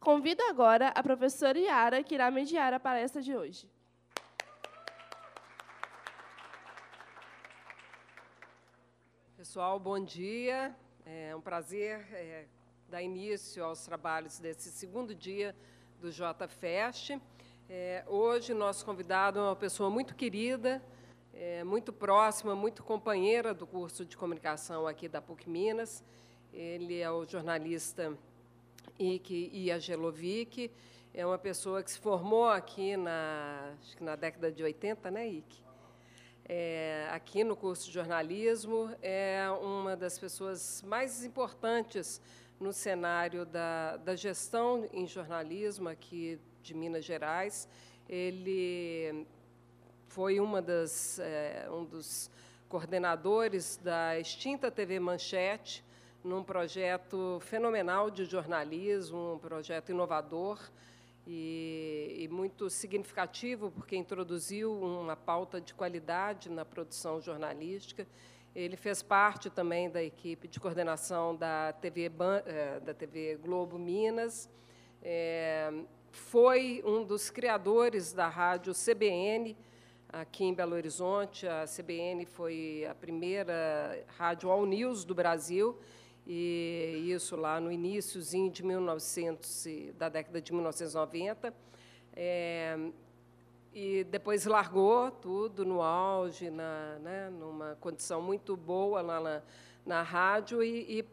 Convido agora a professora Yara, que irá mediar a palestra de hoje. Pessoal, bom dia. É um prazer é, dar início aos trabalhos desse segundo dia do JFest. É, hoje, nosso convidado é uma pessoa muito querida, é, muito próxima, muito companheira do curso de comunicação aqui da PUC Minas. Ele é o jornalista Ike Iagelovic, é uma pessoa que se formou aqui na, que na década de 80, né, Ike? É, aqui no curso de jornalismo, é uma das pessoas mais importantes no cenário da, da gestão em jornalismo aqui de Minas Gerais. Ele foi uma das, é, um dos coordenadores da extinta TV Manchete, num projeto fenomenal de jornalismo, um projeto inovador e, e, muito significativo, porque introduziu uma pauta de qualidade na produção jornalística. Ele fez parte também da equipe de coordenação da TV, eh, da TV Globo Minas, é, foi um dos criadores da rádio CBN, aqui em Belo Horizonte. A CBN foi a primeira rádio all news do Brasil, e isso lá no iníciozinho de 1900, da década de 1990. É, e depois largou tudo no auge, na, né, numa condição muito boa lá na, na rádio e, e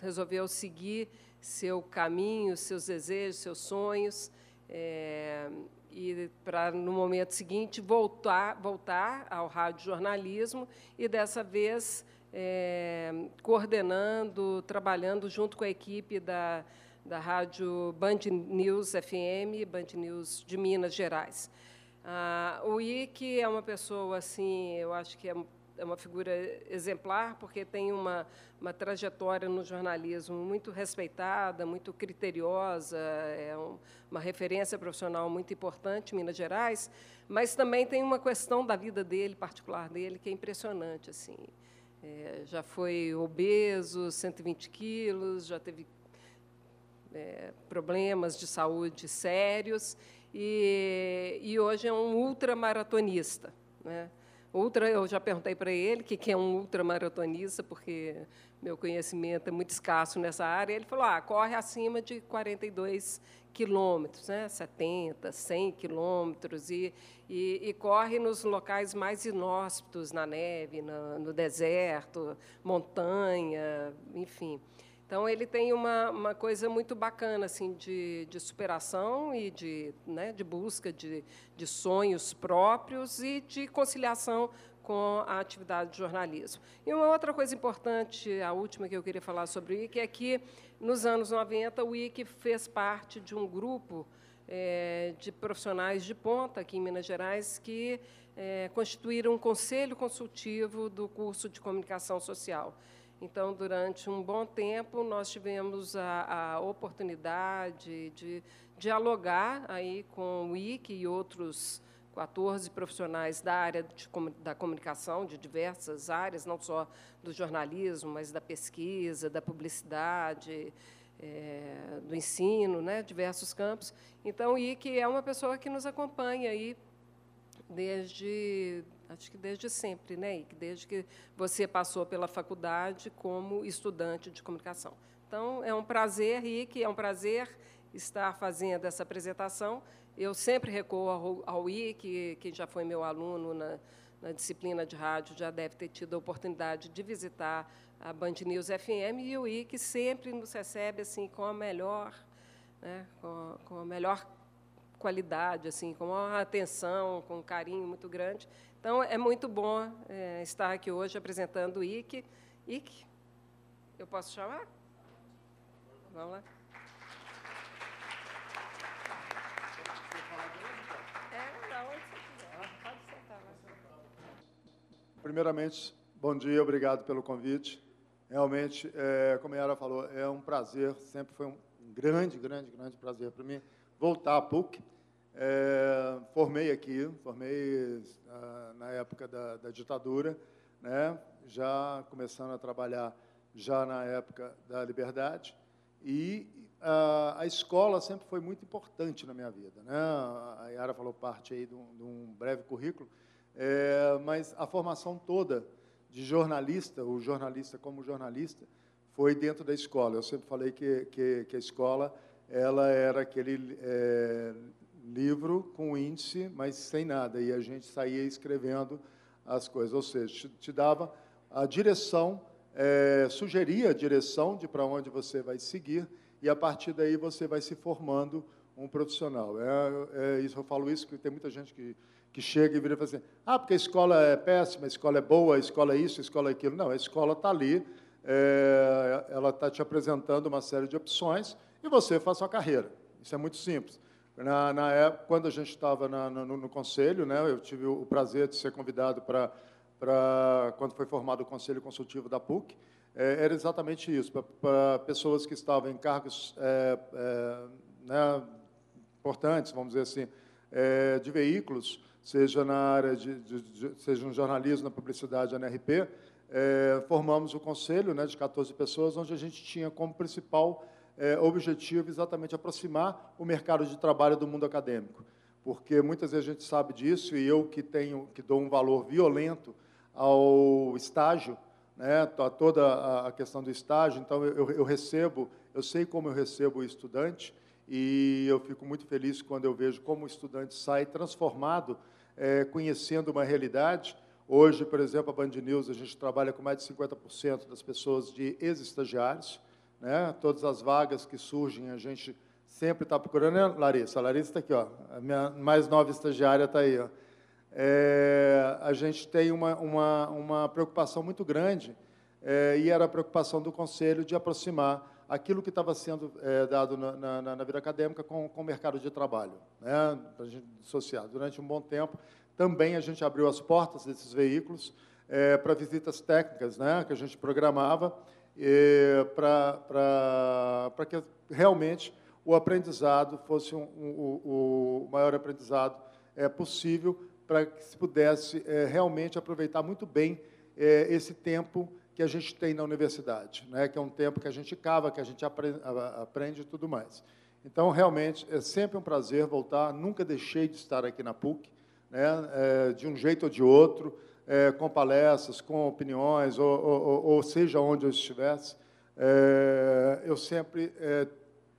resolveu seguir seu caminho, seus desejos, seus sonhos, é, e para no momento seguinte voltar voltar ao rádio jornalismo e dessa vez é, coordenando, trabalhando junto com a equipe da, da rádio Band News FM, Band News de Minas Gerais. Ah, o Ike é uma pessoa, assim, eu acho que é, é uma figura exemplar, porque tem uma, uma trajetória no jornalismo muito respeitada, muito criteriosa, é um, uma referência profissional muito importante em Minas Gerais, mas também tem uma questão da vida dele, particular dele, que é impressionante. assim. É, já foi obeso, 120 quilos, já teve é, problemas de saúde sérios e, e hoje é um ultramaratonista. Né? Ultra, eu já perguntei para ele o que, que é um ultramaratonista, porque meu conhecimento é muito escasso nessa área. Ele falou: ah, corre acima de 42 quilômetros, né? 70, 100 quilômetros, e, e, e, corre nos locais mais inóspitos, na neve, no, no deserto, montanha, enfim. Então, ele tem uma, uma coisa muito bacana assim, de, de superação e de, né, de busca de, de sonhos próprios e de conciliação com a atividade de jornalismo. E uma outra coisa importante, a última que eu queria falar sobre o IC, é que, nos anos 90, o IC fez parte de um grupo é, de profissionais de ponta aqui em Minas Gerais que é, constituíram um conselho consultivo do curso de comunicação social. Então, durante um bom tempo, nós tivemos a, a oportunidade de dialogar aí com o IC e outros 14 profissionais da área de, da comunicação, de diversas áreas, não só do jornalismo, mas da pesquisa, da publicidade, é, do ensino, né, diversos campos. Então, o IC é uma pessoa que nos acompanha aí desde, acho que desde sempre, né, IC, desde que você passou pela faculdade como estudante de comunicação. Então, é um prazer, IC, é um prazer estar fazendo essa apresentação eu sempre recuo ao, ao I, que, que já foi meu aluno na, na disciplina de rádio, já deve ter tido a oportunidade de visitar a Band News FM, e o I, que sempre nos recebe assim, com a melhor, né, com, com a melhor qualidade, assim, com uma atenção, com um carinho muito grande. Então, é muito bom é, estar aqui hoje apresentando o IC. IC, eu posso chamar? Vamos lá. Primeiramente, bom dia, obrigado pelo convite. Realmente, é, como a Yara falou, é um prazer, sempre foi um grande, grande, grande prazer para mim voltar à PUC. É, formei aqui, formei ah, na época da, da, ditadura, né, já começando a trabalhar já na época da liberdade, e a, a, escola sempre foi muito importante na minha vida. Né? A Yara falou parte aí de um, de um breve currículo, é, mas a formação toda de jornalista, o jornalista como jornalista, foi dentro da escola. Eu sempre falei que, que, que a escola ela era aquele é, livro com índice, mas sem nada, e a gente saía escrevendo as coisas, ou seja, te, te dava a direção, é, sugeria a direção de para onde você vai seguir, e a partir daí você vai se formando um profissional. É, é, isso, eu falo isso porque tem muita gente que, que chega e vira e fala assim, ah, porque a escola é péssima, a escola é boa, a escola é isso, a escola é aquilo. Não, a escola está ali, é, ela está te apresentando uma série de opções e você faz sua carreira. Isso é muito simples. Na, na época, quando a gente estava no, no, conselho, né, eu tive o prazer de ser convidado para, quando foi formado o conselho consultivo da PUC, é, era exatamente isso, para pessoas que estavam em cargos é, é, né, importantes, vamos dizer assim, é, de veículos, seja na área de, de, de, seja no jornalismo, na publicidade, na NRP, é, formamos o conselho né, de 14 pessoas, onde a gente tinha como principal é, objetivo exatamente aproximar o mercado de trabalho do mundo acadêmico, porque muitas vezes a gente sabe disso e eu que tenho que dou um valor violento ao estágio, né, a toda a questão do estágio. Então eu, eu recebo, eu sei como eu recebo o estudante e eu fico muito feliz quando eu vejo como o estudante sai transformado, é, conhecendo uma realidade. Hoje, por exemplo, a Band News, a gente trabalha com mais de 50% das pessoas de ex-estagiários. Né? Todas as vagas que surgem, a gente sempre está procurando. Né, Larissa? A Larissa está aqui, ó. a minha mais nova estagiária está aí. Ó. É, a gente tem uma, uma, uma preocupação muito grande, é, e era a preocupação do Conselho de aproximar aquilo que estava sendo é, dado na, na, na, vida acadêmica com, com o mercado de trabalho, né, para a gente dissociar. Durante um bom tempo, também a gente abriu as portas desses veículos é, para visitas técnicas, né, que a gente programava, para que realmente o aprendizado fosse um, um, o, maior aprendizado é, possível, para que se pudesse é, realmente aproveitar muito bem é, esse tempo que a gente tem na universidade, né, que é um tempo que a gente cava, que a gente aprende, aprende e tudo mais. Então, realmente, é sempre um prazer voltar. Nunca deixei de estar aqui na PUC, né, é, de um jeito ou de outro é, com palestras, com opiniões, ou, ou, ou, seja onde eu estivesse, é, eu sempre é,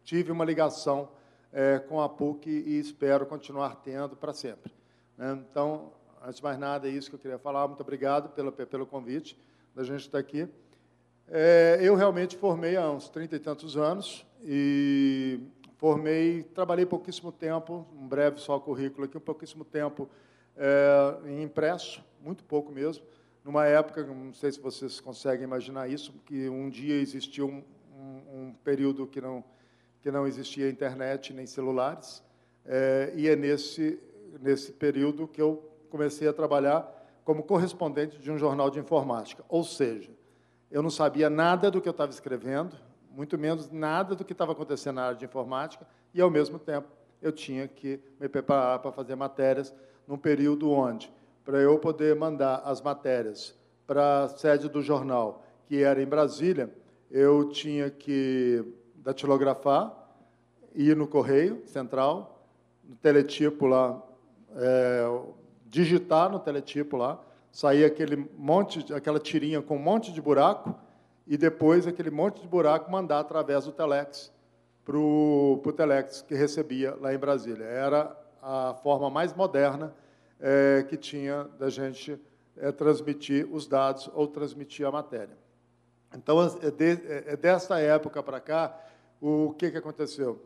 tive uma ligação é, com a PUC e espero continuar tendo para sempre. Né? Então, antes de mais nada, é isso que eu queria falar. Muito obrigado pelo, pelo convite da gente estar aqui. É, eu realmente formei há uns trinta e tantos anos e formei, trabalhei pouquíssimo tempo, um breve só currículo aqui, um pouquíssimo tempo é, em impresso, muito pouco mesmo. Numa época, não sei se vocês conseguem imaginar isso, que um dia existiu um, um, um período que não, que não existia internet nem celulares, é, e é nesse, nesse período que eu comecei a trabalhar como correspondente de um jornal de informática. Ou seja, eu não sabia nada do que eu estava escrevendo, muito menos nada do que estava acontecendo na área de informática, e, ao mesmo tempo, eu tinha que me preparar para fazer matérias num período onde para eu poder mandar as matérias para a sede do jornal, que era em Brasília, eu tinha que datilografar, ir no correio central, no teletipo lá, é, digitar no teletipo lá, sair aquele monte, aquela tirinha com um monte de buraco, e depois aquele monte de buraco mandar através do telex para o telex que recebia lá em Brasília. Era a forma mais moderna é, que tinha da gente é, transmitir os dados ou transmitir a matéria. Então, é, de, é, é desta época para cá, o que, que aconteceu?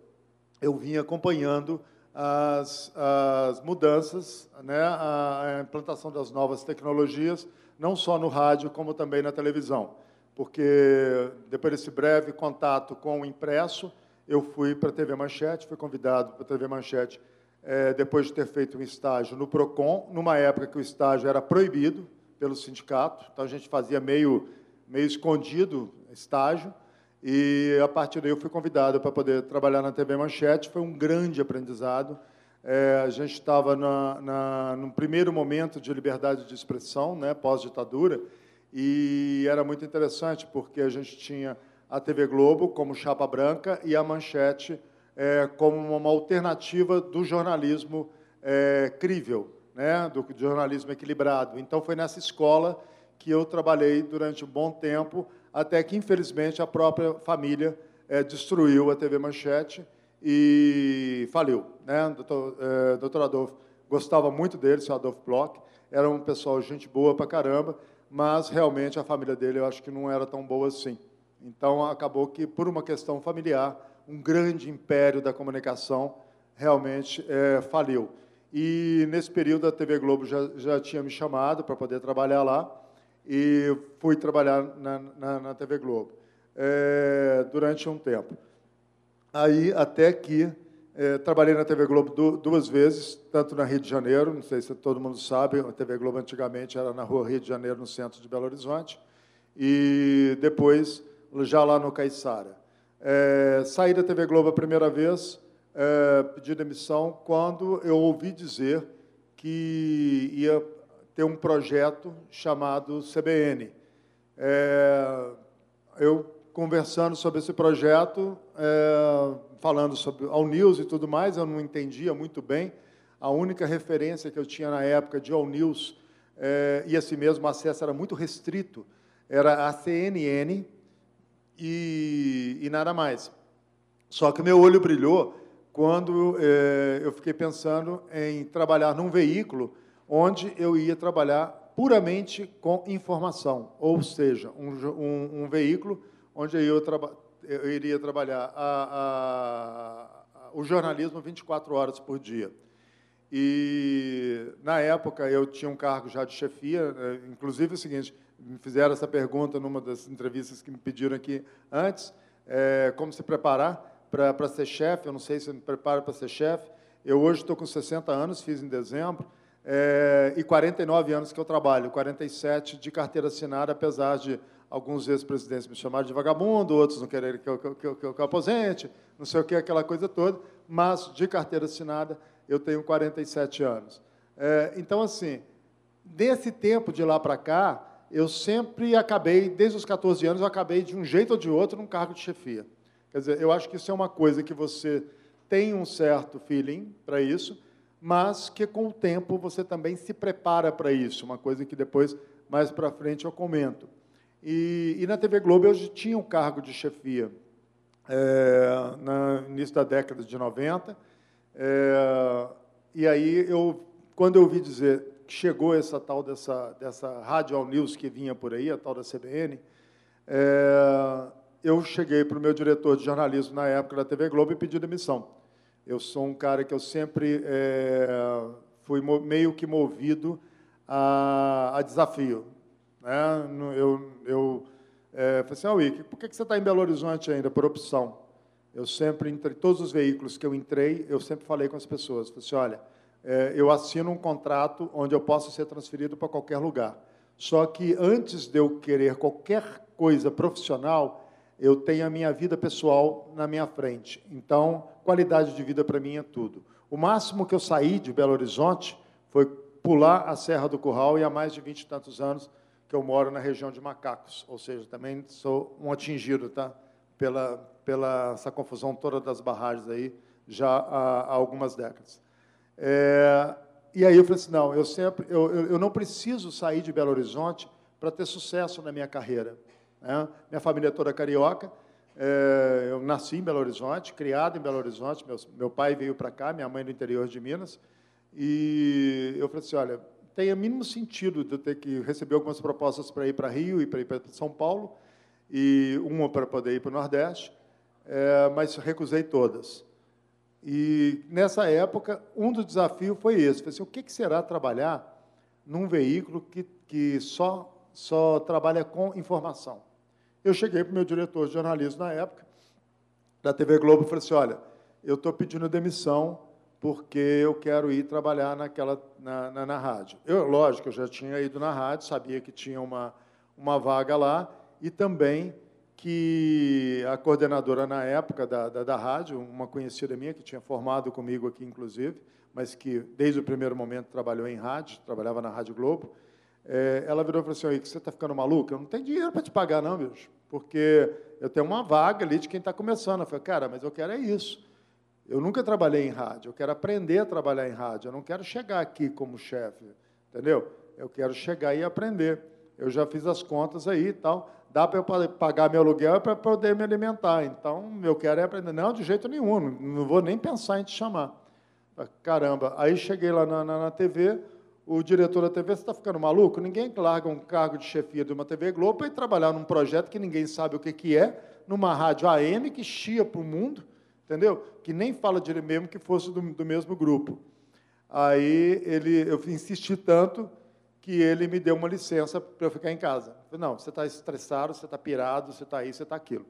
Eu vim acompanhando as, as mudanças, né, a, a implantação das novas tecnologias, não só no rádio, como também na televisão. Porque, depois desse breve contato com o impresso, eu fui para a TV Manchete, fui convidado para a TV Manchete é, depois de ter feito um estágio no PROCON, numa época que o estágio era proibido pelo sindicato, então a gente fazia meio, meio escondido estágio, e a partir daí eu fui convidado para poder trabalhar na TV Manchete, foi um grande aprendizado. É, a gente estava na, na, no primeiro momento de liberdade de expressão, né, pós-ditadura, e era muito interessante, porque a gente tinha a TV Globo como chapa branca e a Manchete é, como uma alternativa do jornalismo é, crível, né, do jornalismo equilibrado. Então, foi nessa escola que eu trabalhei durante um bom tempo, até que, infelizmente, a própria família é, destruiu a TV Manchete e faliu. Né? Doutor, é, doutor Adolfo gostava muito dele, seu Adolfo Bloch, era um pessoal gente boa pra caramba, mas realmente a família dele eu acho que não era tão boa assim. Então, acabou que, por uma questão familiar, um grande império da comunicação realmente é, faliu. E nesse período a TV Globo já, já tinha me chamado para poder trabalhar lá e fui trabalhar na, na, na TV Globo é, durante um tempo. Aí até que é, trabalhei na TV Globo duas vezes, tanto na Rio de Janeiro, não sei se todo mundo sabe, a TV Globo antigamente era na rua Rio de Janeiro, no centro de Belo Horizonte, e depois já lá no Caiçara. É, saí da TV Globo a primeira vez, é, pedi demissão, quando eu ouvi dizer que ia ter um projeto chamado CBN. É, eu conversando sobre esse projeto, é, falando sobre All News e tudo mais, eu não entendia muito bem. A única referência que eu tinha na época de All News, é, e assim mesmo o acesso era muito restrito, era a CNN, e, e nada mais. Só que meu olho brilhou quando é, eu fiquei pensando em trabalhar num veículo onde eu ia trabalhar puramente com informação, ou seja, um, um, um veículo onde eu, traba, eu iria trabalhar a, a, o jornalismo 24 horas por dia. E, na época, eu tinha um cargo já de chefia, né, inclusive é o seguinte, me fizeram essa pergunta numa das entrevistas que me pediram aqui antes, é, como se preparar para ser chefe, eu não sei se eu me preparo para ser chefe, eu hoje estou com 60 anos, fiz em dezembro, é, e 49 anos que eu trabalho, 47 de carteira assinada, apesar de alguns ex-presidentes me chamarem de vagabundo, outros não quererem que eu, que, eu, que eu aposente, não sei o que, aquela coisa toda, mas de carteira assinada eu tenho 47 anos. É, então, assim, desse tempo de lá para cá, eu sempre acabei, desde os 14 anos, eu acabei de um jeito ou de outro num cargo de chefia. Quer dizer, eu acho que isso é uma coisa que você tem um certo feeling para isso, mas que com o tempo você também se prepara para isso, uma coisa que depois, mais para frente, eu comento. E, e, na TV Globo eu tinha um cargo de chefia é, no início da década de 90, é, e aí eu, quando eu ouvi dizer chegou essa tal dessa, dessa Rádio All News que vinha por aí, a tal da CBN, é, eu cheguei para o meu diretor de jornalismo na época da TV Globo e pedi demissão. Eu sou um cara que eu sempre é, fui meio que movido a, a desafio. Né? Eu, eu é, falei assim, ah, Wick, por que você está em Belo Horizonte ainda, por opção? Eu sempre, entre todos os veículos que eu entrei, eu sempre falei com as pessoas, falei assim, olha, é, eu assino um contrato onde eu posso ser transferido para qualquer lugar. Só que antes de eu querer qualquer coisa profissional, eu tenho a minha vida pessoal na minha frente. Então, qualidade de vida para mim é tudo. O máximo que eu saí de Belo Horizonte foi pular a Serra do Curral e há mais de vinte e tantos anos que eu moro na região de Macacos, ou seja, também sou um atingido, tá? Pela pela essa confusão toda das barragens aí já há, há algumas décadas. É, e aí eu falei assim, não, eu sempre, eu, eu, eu não preciso sair de Belo Horizonte para ter sucesso na minha carreira. Né? Minha família é toda carioca, é, eu nasci em Belo Horizonte, criado em Belo Horizonte, meu, meu pai veio para cá, minha mãe do interior de Minas, e eu falei assim, olha, tem o mínimo sentido de eu ter que receber algumas propostas para ir para Rio e para ir para São Paulo, e uma para poder ir para o Nordeste, é, mas recusei todas. E, nessa época, um dos desafios foi esse. Falei assim, o que será trabalhar num veículo que, que só, só trabalha com informação? Eu cheguei para o meu diretor de jornalismo na época, da TV Globo, e falei assim, olha, eu estou pedindo demissão porque eu quero ir trabalhar naquela, na, na, na rádio. Eu, lógico, eu já tinha ido na rádio, sabia que tinha uma, uma vaga lá, e também que a coordenadora na época da, da, da, rádio, uma conhecida minha que tinha formado comigo aqui, inclusive, mas que desde o primeiro momento trabalhou em rádio, trabalhava na Rádio Globo, é, ela virou e falou assim, você está ficando maluco? Eu não tenho dinheiro para te pagar, não, bicho, porque Eu tenho uma vaga ali de quem está começando. Eu falei, cara, mas eu quero é isso. Eu nunca trabalhei em rádio, eu quero aprender a trabalhar em rádio. Eu não quero chegar aqui como chefe, entendeu? Eu quero chegar e aprender. Eu já fiz as contas aí e tal. Dá para eu pagar meu aluguel para poder me alimentar. Então, eu quero é aprender. Não, de jeito nenhum. Não vou nem pensar em te chamar. Caramba. Aí cheguei lá na, na, na TV, o diretor da TV, você está ficando maluco? Ninguém larga um cargo de chefia de uma TV Globo para ir trabalhar num projeto que ninguém sabe o que, que é, numa rádio AM que chia para o mundo, entendeu? Que nem fala de ele mesmo que fosse do, do mesmo grupo. Aí ele, eu insisti tanto que ele me deu uma licença para eu ficar em casa. Eu falei, não, você está estressado, você está pirado, você está isso, você está aquilo.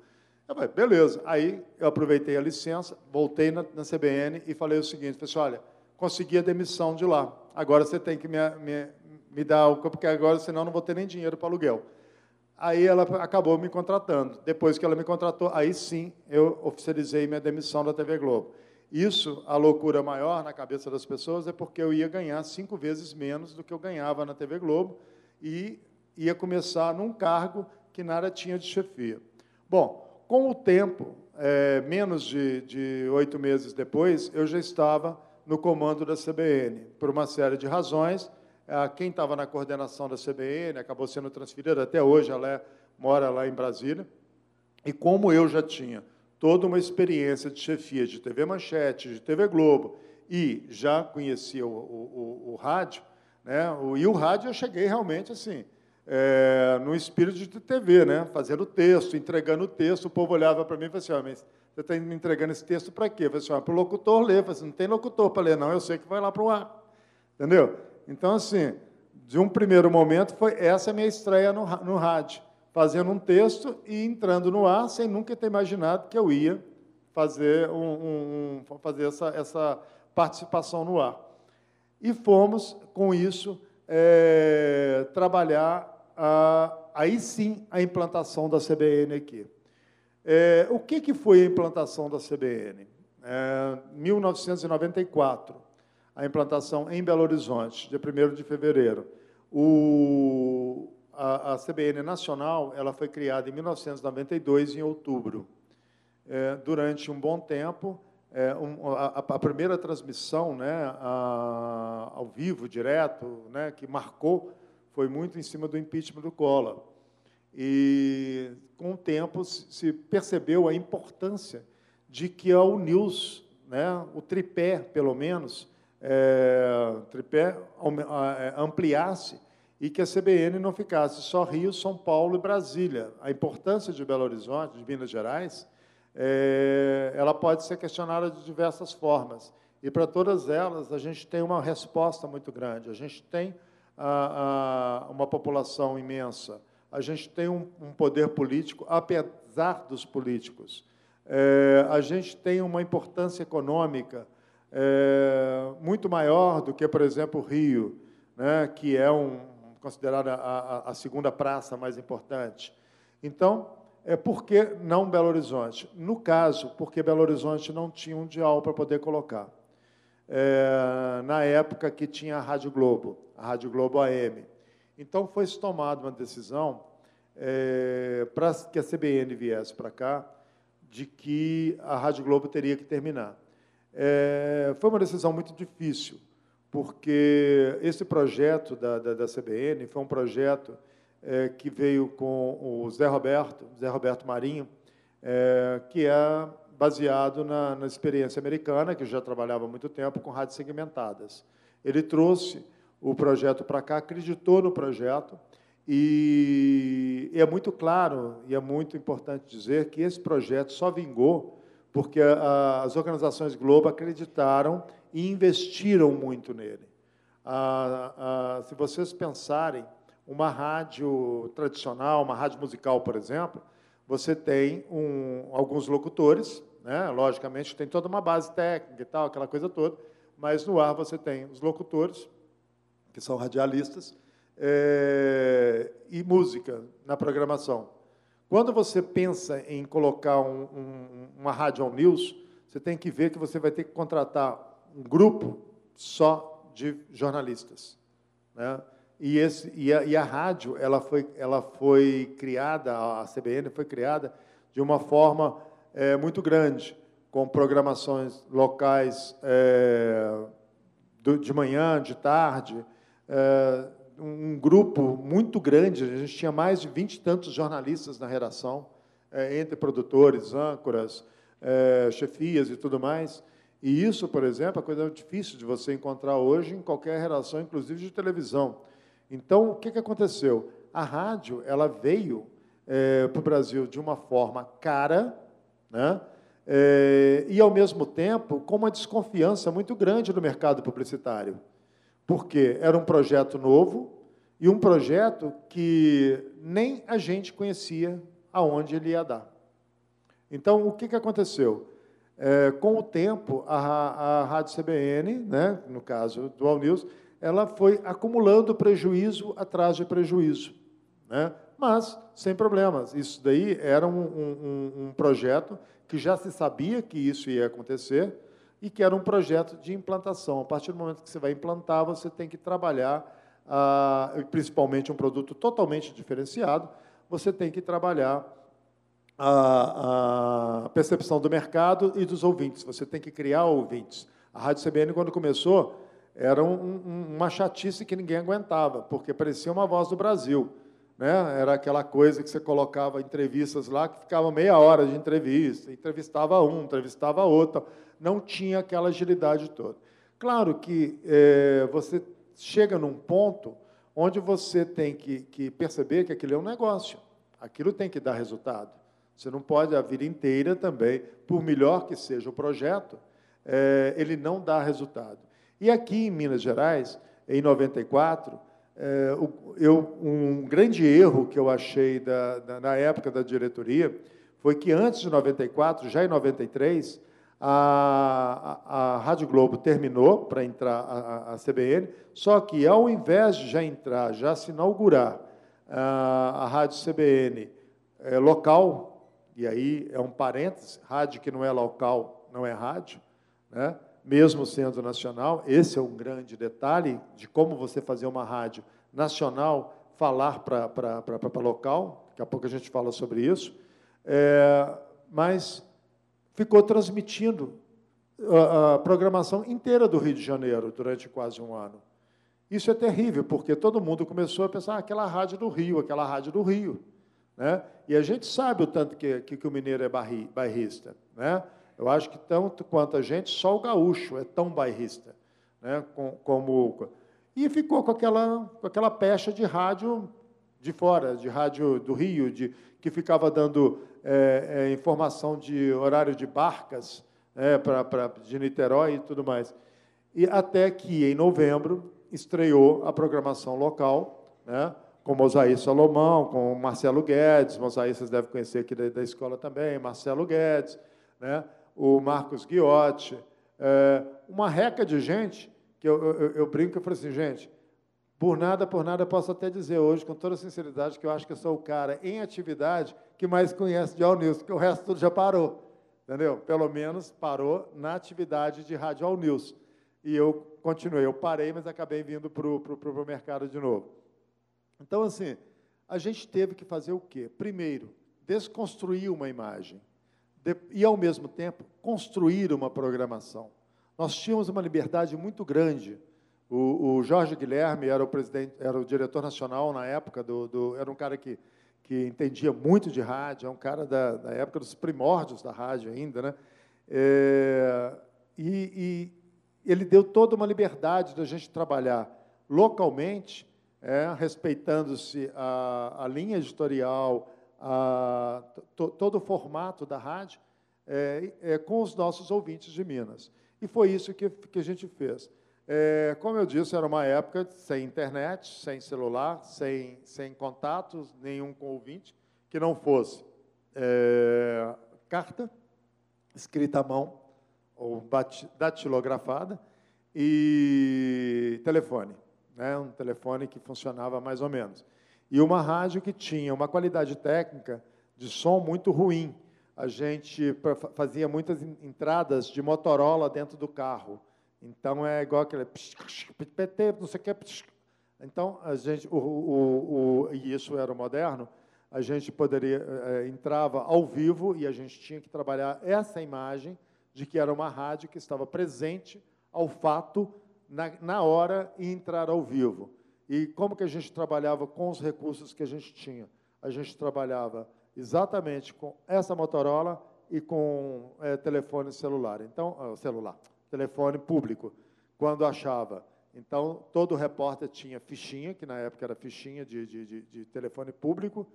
Eu falei, beleza. Aí eu aproveitei a licença, voltei na, na CBN e falei o seguinte, falei assim, olha, consegui a demissão de lá. Agora você tem que me, me, me dar o porque agora senão não vou ter nem dinheiro para aluguel. Aí ela acabou me contratando. Depois que ela me contratou, aí sim eu oficializei minha demissão da TV Globo. Isso, a loucura maior na cabeça das pessoas é porque eu ia ganhar cinco vezes menos do que eu ganhava na TV Globo e ia começar num cargo que nada tinha de chefia. Bom, com o tempo, é, menos de, de oito meses depois, eu já estava no comando da CBN, por uma série de razões. Quem estava na coordenação da CBN acabou sendo transferido, até hoje ela é, mora lá em Brasília. E como eu já tinha toda uma experiência de chefia de TV Manchete, de TV Globo, e já conhecia o, o, o, o rádio, né? E o rádio eu cheguei realmente assim, é, no espírito de TV, né? fazendo texto, entregando o texto, o povo olhava para mim e falava assim, mas você está me entregando esse texto para quê? Eu falei assim, para o locutor ler. Eu falei assim, não tem locutor para ler, não, eu sei que vai lá para o ar. Entendeu? Então, assim, de um primeiro momento, foi essa a minha estreia no, no rádio fazendo um texto e entrando no ar sem nunca ter imaginado que eu ia fazer, um, um, fazer essa, essa participação no ar. E fomos, com isso, é, trabalhar, a, aí sim, a implantação da CBN aqui. É, o que, que foi a implantação da CBN? É, 1994, a implantação em Belo Horizonte, dia 1 de fevereiro. O, a, a CBN nacional ela foi criada em 1992, em outubro. É, durante um bom tempo, é, um, a, a, primeira transmissão né, a, ao vivo, direto, né, que marcou, foi muito em cima do impeachment do Collor. E, com o tempo, se percebeu a importância de que a News, né, o tripé, pelo menos, é, tripé é, ampliasse e que a CBN não ficasse só Rio, São Paulo e Brasília. A importância de Belo Horizonte, de Minas Gerais, é, ela pode ser questionada de diversas formas. E para todas elas, a gente tem uma resposta muito grande. A gente tem a, a, uma população imensa. A gente tem um, um poder político, apesar dos políticos. É, a gente tem uma importância econômica é, muito maior do que, por exemplo, o Rio, né, que é um, considerada a, a, segunda praça mais importante. Então, é, por que não Belo Horizonte? No caso, porque Belo Horizonte não tinha um dial para poder colocar. É, na época que tinha a Rádio Globo, a Rádio Globo AM. Então, foi tomada uma decisão é, para que a CBN viesse para cá, de que a Rádio Globo teria que terminar. É, foi uma decisão muito difícil, porque esse projeto da, da, da CBN foi um projeto é, que veio com o Zé Roberto, Zé Roberto Marinho, é, que é baseado na, na, experiência americana, que já trabalhava há muito tempo com rádios segmentadas. Ele trouxe o projeto para cá, acreditou no projeto, e, e é muito claro e é muito importante dizer que esse projeto só vingou porque a, as organizações Globo acreditaram e investiram muito nele. Ah, ah, se vocês pensarem, uma rádio tradicional, uma rádio musical, por exemplo, você tem um, alguns locutores, né? logicamente tem toda uma base técnica e tal, aquela coisa toda, mas no ar você tem os locutores, que são radialistas, é, e música na programação. Quando você pensa em colocar um, um, uma rádio ao news, você tem que ver que você vai ter que contratar um grupo só de jornalistas. Né? E, esse, e, a, e a rádio ela foi, ela foi criada, a CBN foi criada de uma forma é, muito grande, com programações locais é, do, de manhã, de tarde, é, um grupo muito grande, a gente tinha mais de vinte e tantos jornalistas na redação, é, entre produtores, âncoras, é, chefias e tudo mais. E isso, por exemplo, é coisa difícil de você encontrar hoje em qualquer redação, inclusive de televisão. Então, o que, que aconteceu? A rádio ela veio é, para o Brasil de uma forma cara, né? É, e, ao mesmo tempo, com uma desconfiança muito grande no mercado publicitário. Porque era um projeto novo e um projeto que nem a gente conhecia aonde ele ia dar. Então, o que, que aconteceu? É, com o tempo, a, a Rádio CBN, né, no caso do All News, ela foi acumulando prejuízo atrás de prejuízo. Né? Mas, sem problemas. Isso daí era um, um, um projeto que já se sabia que isso ia acontecer e que era um projeto de implantação. A partir do momento que você vai implantar, você tem que trabalhar, ah, principalmente um produto totalmente diferenciado, você tem que trabalhar a, a, percepção do mercado e dos ouvintes. Você tem que criar ouvintes. A Rádio CBN, quando começou, era um, um, uma chatice que ninguém aguentava, porque parecia uma voz do Brasil. Né? Era aquela coisa que você colocava entrevistas lá que ficava meia hora de entrevista, entrevistava um, entrevistava outro, não tinha aquela agilidade toda. Claro que é, você chega num ponto onde você tem que, que perceber que aquilo é um negócio. Aquilo tem que dar resultado. Você não pode a vida inteira também, por melhor que seja o projeto, é, ele não dá resultado. E aqui em Minas Gerais, em 94, é, eu, um grande erro que eu achei da, da, na época da diretoria foi que antes de 94, já em 93, a, a, a Rádio Globo terminou para entrar a, a, CBN, só que ao invés de já entrar, já se inaugurar a, a Rádio CBN é, local, e aí é um parênteses, rádio que não é local não é rádio, né? mesmo sendo nacional, esse é um grande detalhe de como você fazer uma rádio nacional falar para local, daqui a pouco a gente fala sobre isso, é, mas ficou transmitindo a, a programação inteira do Rio de Janeiro durante quase um ano. Isso é terrível, porque todo mundo começou a pensar ah, aquela rádio do Rio, aquela rádio do Rio. Né? E a gente sabe o tanto que, que, que o mineiro é bairrista. Né? Eu acho que tanto quanto a gente, só o gaúcho é tão bairrista. Né? como e ficou com aquela, com aquela pecha de rádio de fora, de rádio do Rio, de, que ficava dando é, é, informação de horário de barcas é, pra, pra, de Niterói e tudo mais. E até que, em novembro, estreou a programação local, né, com Mosaí Salomão, com Marcelo Guedes, Mosaí vocês devem conhecer aqui da, da escola também, Marcelo Guedes, né, o Marcos Guiotti, é, uma reca de gente que eu, eu, eu brinco e falo assim, gente, por nada, por nada, posso até dizer hoje, com toda sinceridade, que eu acho que eu sou o cara em atividade que mais conhece de All News, porque o resto tudo já parou. Entendeu? Pelo menos parou na atividade de Rádio All News. E eu continuei. Eu parei, mas acabei vindo para o mercado de novo. Então, assim, a gente teve que fazer o quê? Primeiro, desconstruir uma imagem. De, e, ao mesmo tempo, construir uma programação nós tínhamos uma liberdade muito grande. O, o Jorge Guilherme era o presidente, era o diretor nacional na época do, do era um cara que que entendia muito de rádio, é um cara da, da época dos primórdios da rádio ainda, né? É, e, e, ele deu toda uma liberdade da gente trabalhar localmente, é, respeitando-se a, a, linha editorial, a, to, todo o formato da rádio, é, é, com os nossos ouvintes de Minas. E foi isso que, que a gente fez. É, como eu disse, era uma época sem internet, sem celular, sem, sem contatos, nenhum com ouvinte, que não fosse é, carta, escrita à mão, ou datilografada, e telefone. Né? Um telefone que funcionava mais ou menos. E uma rádio que tinha uma qualidade técnica de som muito ruim a gente fazia muitas entradas de Motorola dentro do carro. Então é igual aquele não sei o que. Então a gente, o, o, o, e isso era moderno. a gente poderia é, entrava ao vivo e a gente tinha que trabalhar essa imagem de que era uma rádio que estava presente ao fato na, na hora e entrar ao vivo. E como que a gente trabalhava com os recursos que a gente tinha? A gente trabalhava exatamente com essa Motorola e com é, telefone celular. Então, celular, telefone público, quando achava. Então, todo repórter tinha fichinha, que na época era fichinha de, de, de, de telefone público,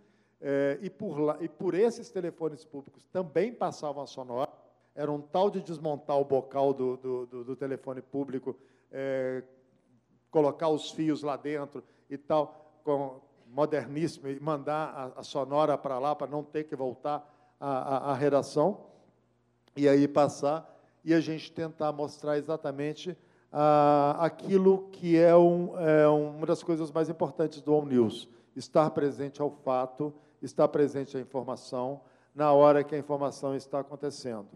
é, e, por lá, e por esses telefones públicos também passavam a sonora. Era um tal de desmontar o bocal do, do, do, do telefone público, é, colocar os fios lá dentro e tal, com moderníssimo, e mandar a, a sonora para lá para não ter que voltar à, redação, e aí passar, e a gente tentar mostrar exatamente ah, aquilo que é, um, é, uma das coisas mais importantes do All News, estar presente ao fato, estar presente à informação, na hora que a informação está acontecendo.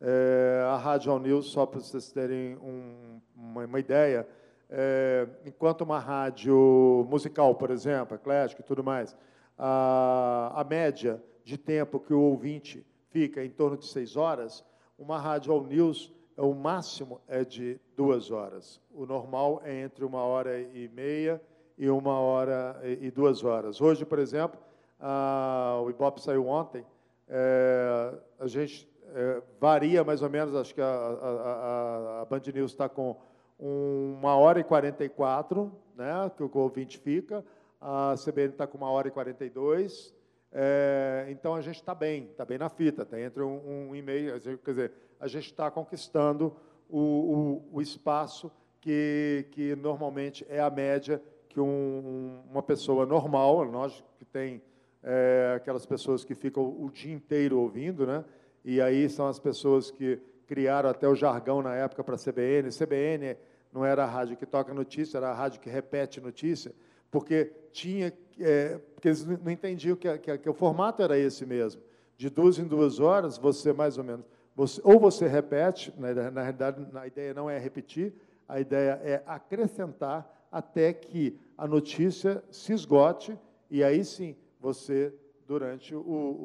É, a Rádio News, só para vocês terem um, uma, uma, ideia, é, enquanto uma rádio musical, por exemplo, eclética e tudo mais, a, a média de tempo que o ouvinte fica em torno de seis horas, uma rádio All News é o máximo é de duas horas. O normal é entre uma hora e meia e uma hora e duas horas. Hoje, por exemplo, a, o Ibope saiu ontem, é, a gente é, varia mais ou menos, acho que a, a, a Band News está com uma hora e 44, né, que o ouvinte fica, a CBN está com uma hora e 42, é, então a gente está bem, está bem na fita, está entre um, um e meio, quer dizer, a gente está conquistando o, o, o, espaço que, que normalmente é a média que um, uma pessoa normal, nós que tem é, aquelas pessoas que ficam o dia inteiro ouvindo, né? E aí são as pessoas que criaram até o jargão na época para a CBN. CBN não era a rádio que toca notícia, era a rádio que repete notícia, porque tinha, é, porque eles não entendiam que, que, que o formato era esse mesmo. De duas em duas horas, você mais ou menos você, ou você repete, na, na realidade, a ideia não é repetir, a ideia é acrescentar até que a notícia se esgote e aí sim você, durante o,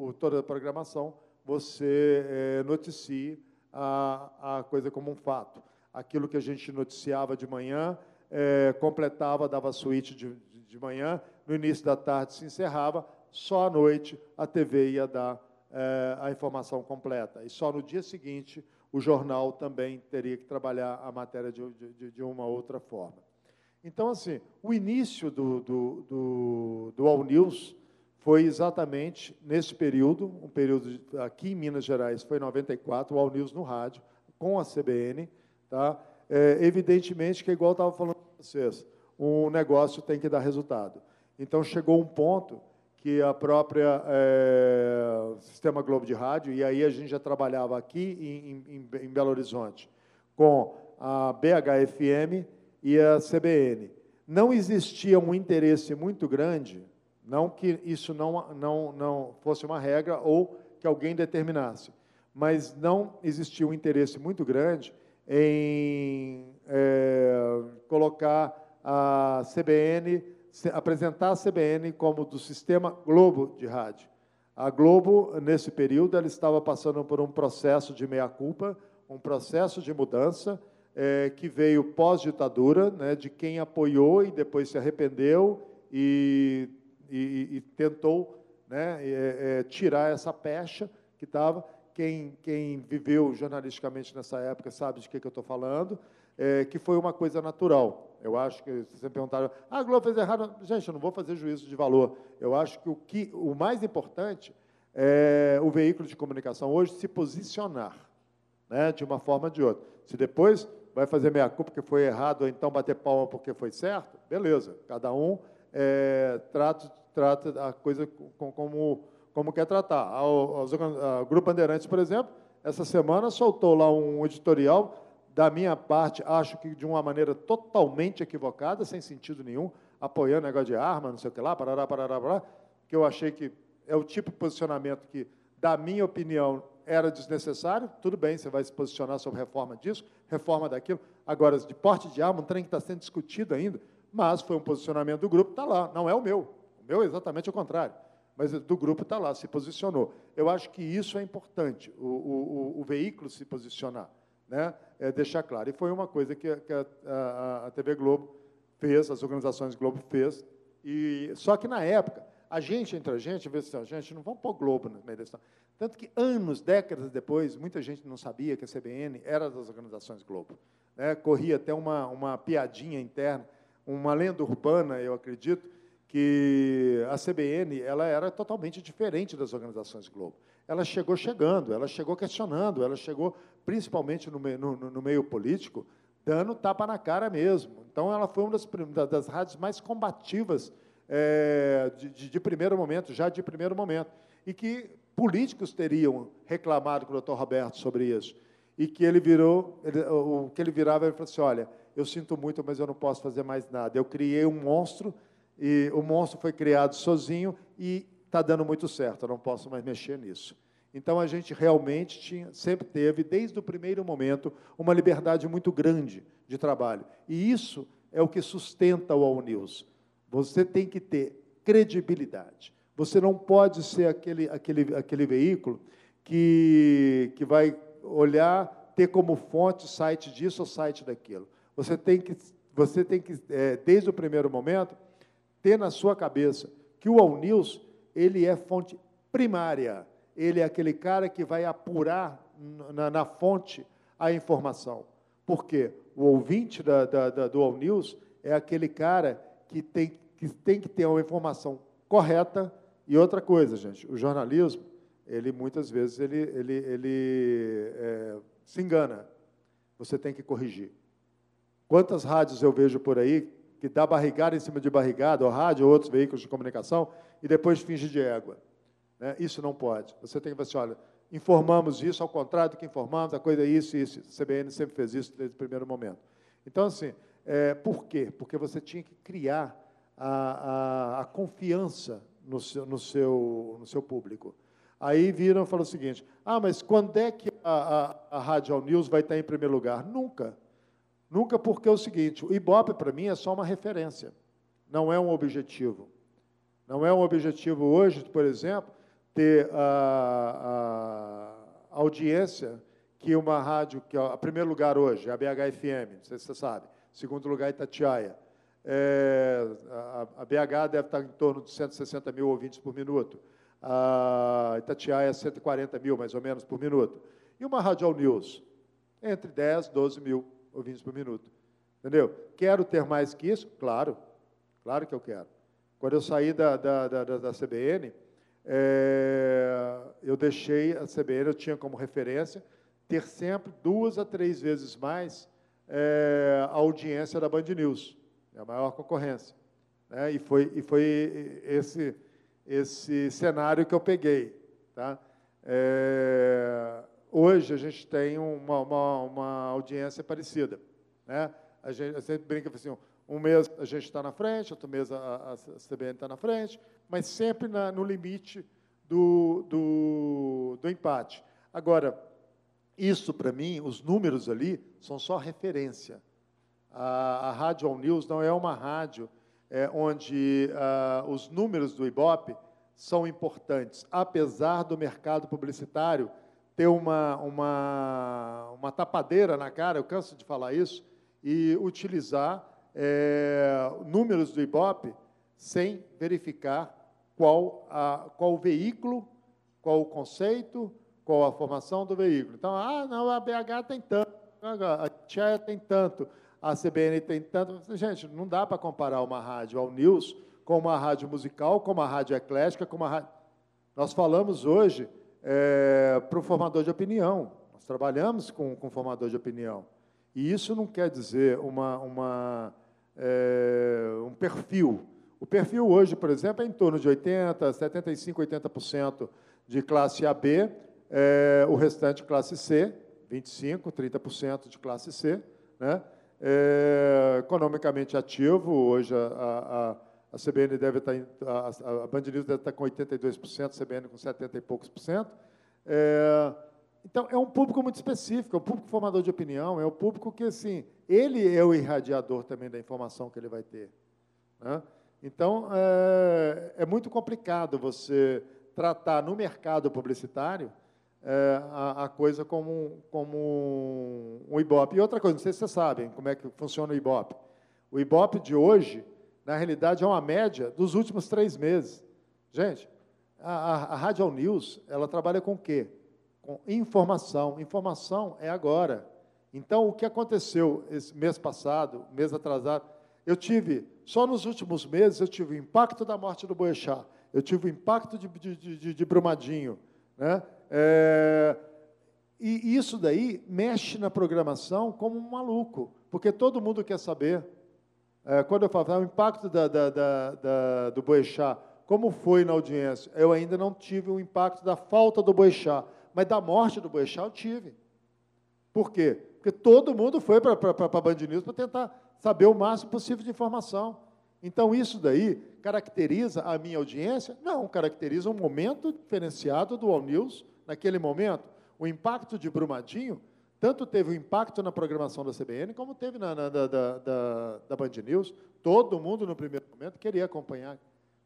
o toda a programação, você é, noticie a, a coisa como um fato. Aquilo que a gente noticiava de manhã, é, completava, dava suíte de, de, de manhã, no início da tarde se encerrava, só à noite a TV ia dar é, a informação completa. E só no dia seguinte o jornal também teria que trabalhar a matéria de, de, de uma outra forma. Então, assim, o início do, do, do, do All News foi exatamente nesse período, um período aqui em Minas Gerais, foi em 94, o All News no rádio, com a CBN. Tá? É, evidentemente que, igual estava falando para vocês, um negócio tem que dar resultado. Então, chegou um ponto que a própria é, Sistema Globo de Rádio, e aí a gente já trabalhava aqui em, em, em Belo Horizonte, com a BHFM e a CBN. Não existia um interesse muito grande, não que isso não, não, não fosse uma regra ou que alguém determinasse, mas não existia um interesse muito grande em é, colocar a CBN apresentar a CBN como do sistema Globo de rádio. A Globo, nesse período, ela estava passando por um processo de meia-culpa, um processo de mudança, é, que veio pós-ditadura, né, de quem apoiou e depois se arrependeu e, e, e tentou né, é, é, tirar essa pecha que estava. Quem, quem viveu jornalisticamente nessa época sabe de que, que eu estou falando é, que foi uma coisa natural. Eu acho que, se você perguntar, ah, a Globo fez errado. Gente, eu não vou fazer juízo de valor. Eu acho que o, que, o mais importante é o veículo de comunicação hoje se posicionar, né, de uma forma ou de outra. Se depois vai fazer meia culpa porque foi errado, ou então bater palma porque foi certo, beleza. Cada um é, trata, trata a coisa com, como, como quer tratar. O Grupo Bandeirantes, por exemplo, essa semana soltou lá um editorial da minha parte, acho que de uma maneira totalmente equivocada, sem sentido nenhum, apoiando negócio de arma, não sei o que lá, parará, parará, parará, que eu achei que é o tipo de posicionamento que, da minha opinião, era desnecessário. Tudo bem, você vai se posicionar sobre reforma disso, reforma daquilo. Agora, de porte de arma, um trem que está sendo discutido ainda, mas foi um posicionamento do grupo, está lá, não é o meu. O meu é exatamente o contrário. mas do grupo está lá, se posicionou. Eu acho que isso é importante, o, o, o veículo se posicionar, né? é deixar claro. E foi uma coisa que, que a, a, a, TV Globo fez, as organizações Globo fez, e só que na época, a gente entre a gente, vê assim, gente não vamos pôr Globo no meio. Tanto que anos, décadas depois, muita gente não sabia que a CBN era das organizações Globo. Né? Corria até uma, uma piadinha interna, uma lenda urbana, eu acredito, que a CBN ela era totalmente diferente das organizações Globo. Ela chegou chegando, ela chegou questionando, ela chegou, principalmente no meio, no, no meio político, dando tapa na cara mesmo. Então, ela foi uma das, das rádios mais combativas é, de, de, primeiro momento, já de primeiro momento, e que políticos teriam reclamado com o doutor Roberto sobre isso, e que ele virou, ele, o que ele virava, ele falou assim, olha, eu sinto muito, mas eu não posso fazer mais nada. Eu criei um monstro e o monstro foi criado sozinho e está dando muito certo, eu não posso mais mexer nisso. Então, a gente realmente tinha, sempre teve, desde o primeiro momento, uma liberdade muito grande de trabalho. E isso é o que sustenta o All News. Você tem que ter credibilidade. Você não pode ser aquele, aquele, aquele veículo que, que vai olhar, ter como fonte site disso ou site daquilo. Você tem que, você tem que é, desde o primeiro momento, ter na sua cabeça que o All News ele é fonte primária. Ele é aquele cara que vai apurar na, na fonte a informação. Por quê? O ouvinte da, da, da, do All News é aquele cara que tem, que tem que ter uma informação correta. E outra coisa, gente, o jornalismo, ele muitas vezes ele, ele, ele é, se engana. Você tem que corrigir. Quantas rádios eu vejo por aí que dá barrigada em cima de barrigada, ou rádio, ou outros veículos de comunicação, e depois finge de égua. Né? Isso não pode. Você tem que fazer assim, olha, informamos isso, ao contrário do que informamos, a coisa é isso isso. A CBN sempre fez isso desde o primeiro momento. Então, assim, é, por quê? Porque você tinha que criar a, a, a confiança no seu, no, seu, no seu público. Aí viram e falaram o seguinte: ah, mas quando é que a, a, a Rádio News vai estar em primeiro lugar? Nunca. Nunca porque é o seguinte, o Ibope para mim é só uma referência, não é um objetivo. Não é um objetivo hoje, por exemplo, ter a, a audiência que uma rádio, que é primeiro lugar hoje, a BHFM, não sei se você sabe, segundo lugar Itatiaia. É, a, a, BH deve estar em torno de 160 mil ouvintes por minuto. A Itatiaia, 140 mil, mais ou menos, por minuto. E uma Rádio News? Entre 10 e 12 mil ouvintes por minuto. Entendeu? Quero ter mais que isso? Claro, claro que eu quero. Quando eu saí da, da, da, da CBN, é, eu deixei a CBN, eu tinha como referência ter sempre duas a três vezes mais é, a audiência da Band News, é a maior concorrência. Né? E foi, e foi esse, esse cenário que eu peguei. Tá? É, Hoje a gente tem uma, uma, uma audiência parecida. Né? A gente a gente brinca assim, um mês a gente está na frente, outro mês a, a, a CBN está na frente, mas sempre na, no limite do, do, do empate. Agora, isso para mim, os números ali, são só referência. A, a Rádio All News não é uma rádio é, onde ah, os números do Ibope são importantes, apesar do mercado publicitário ter uma, uma, uma tapadeira na cara, eu canso de falar isso, e utilizar é, números do Ibope sem verificar qual, a, qual o veículo, qual o conceito, qual a formação do veículo. Então, ah, não, a BH tem tanto, a TIA tem tanto, a CBN tem tanto. Gente, não dá para comparar uma rádio ao News com uma rádio musical, com uma rádio eclética, com uma rádio... Nós falamos hoje é, para o formador de opinião. Nós trabalhamos com, com formador de opinião. E isso não quer dizer uma, uma, é, um perfil. O perfil hoje, por exemplo, é em torno de 80%, 75%, 80% de classe AB, é, o restante classe C, 25%, 30% de classe C. Né? É, economicamente ativo, hoje a, a a CBN deve estar, a, a Band News deve estar com 82%, a CBN com 70 e poucos por cento. É, então, é um público muito específico, é um público formador de opinião, é um público que, assim, ele é o irradiador também da informação que ele vai ter. Né? Então, é, é muito complicado você tratar no mercado publicitário é, a, a, coisa como, como um Ibope. E outra coisa, não sei se vocês sabem como é que funciona o Ibope. O Ibope de hoje, na realidade, é uma média dos últimos três meses. Gente, a, a, Radial News, ela trabalha com o quê? Com informação. Informação é agora. Então, o que aconteceu esse mês passado, mês atrasado, eu tive, só nos últimos meses, eu tive o impacto da morte do Boechat, eu tive o impacto de, de, de, de Brumadinho, né? É, e isso daí mexe na programação como um maluco, porque todo mundo quer saber. É, quando eu falo ah, o impacto da, da, da, do Boechat, como foi na audiência? Eu ainda não tive o impacto da falta do Boechat, mas da morte do Boechat eu tive. Por quê? Porque todo mundo foi para a Band News para tentar saber o máximo possível de informação. Então, isso daí caracteriza a minha audiência? Não, caracteriza um momento diferenciado do All News, naquele momento, o impacto de Brumadinho tanto teve um impacto na programação da CBN, como teve na, na da, da, da, Band News. Todo mundo, no primeiro momento, queria acompanhar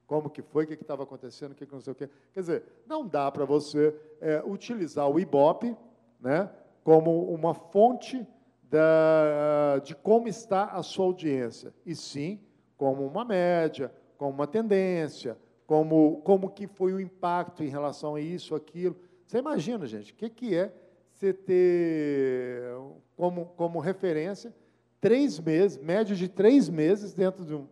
como que foi, o que estava acontecendo, o que, que não sei o quê. Quer dizer, não dá para você é, utilizar o Ibope né, como uma fonte da, de como está a sua audiência, e sim como uma média, como uma tendência, como, como que foi o impacto em relação a isso, aquilo. Você imagina, gente, o que, que é você ter como, como referência três meses, média de três meses dentro de um.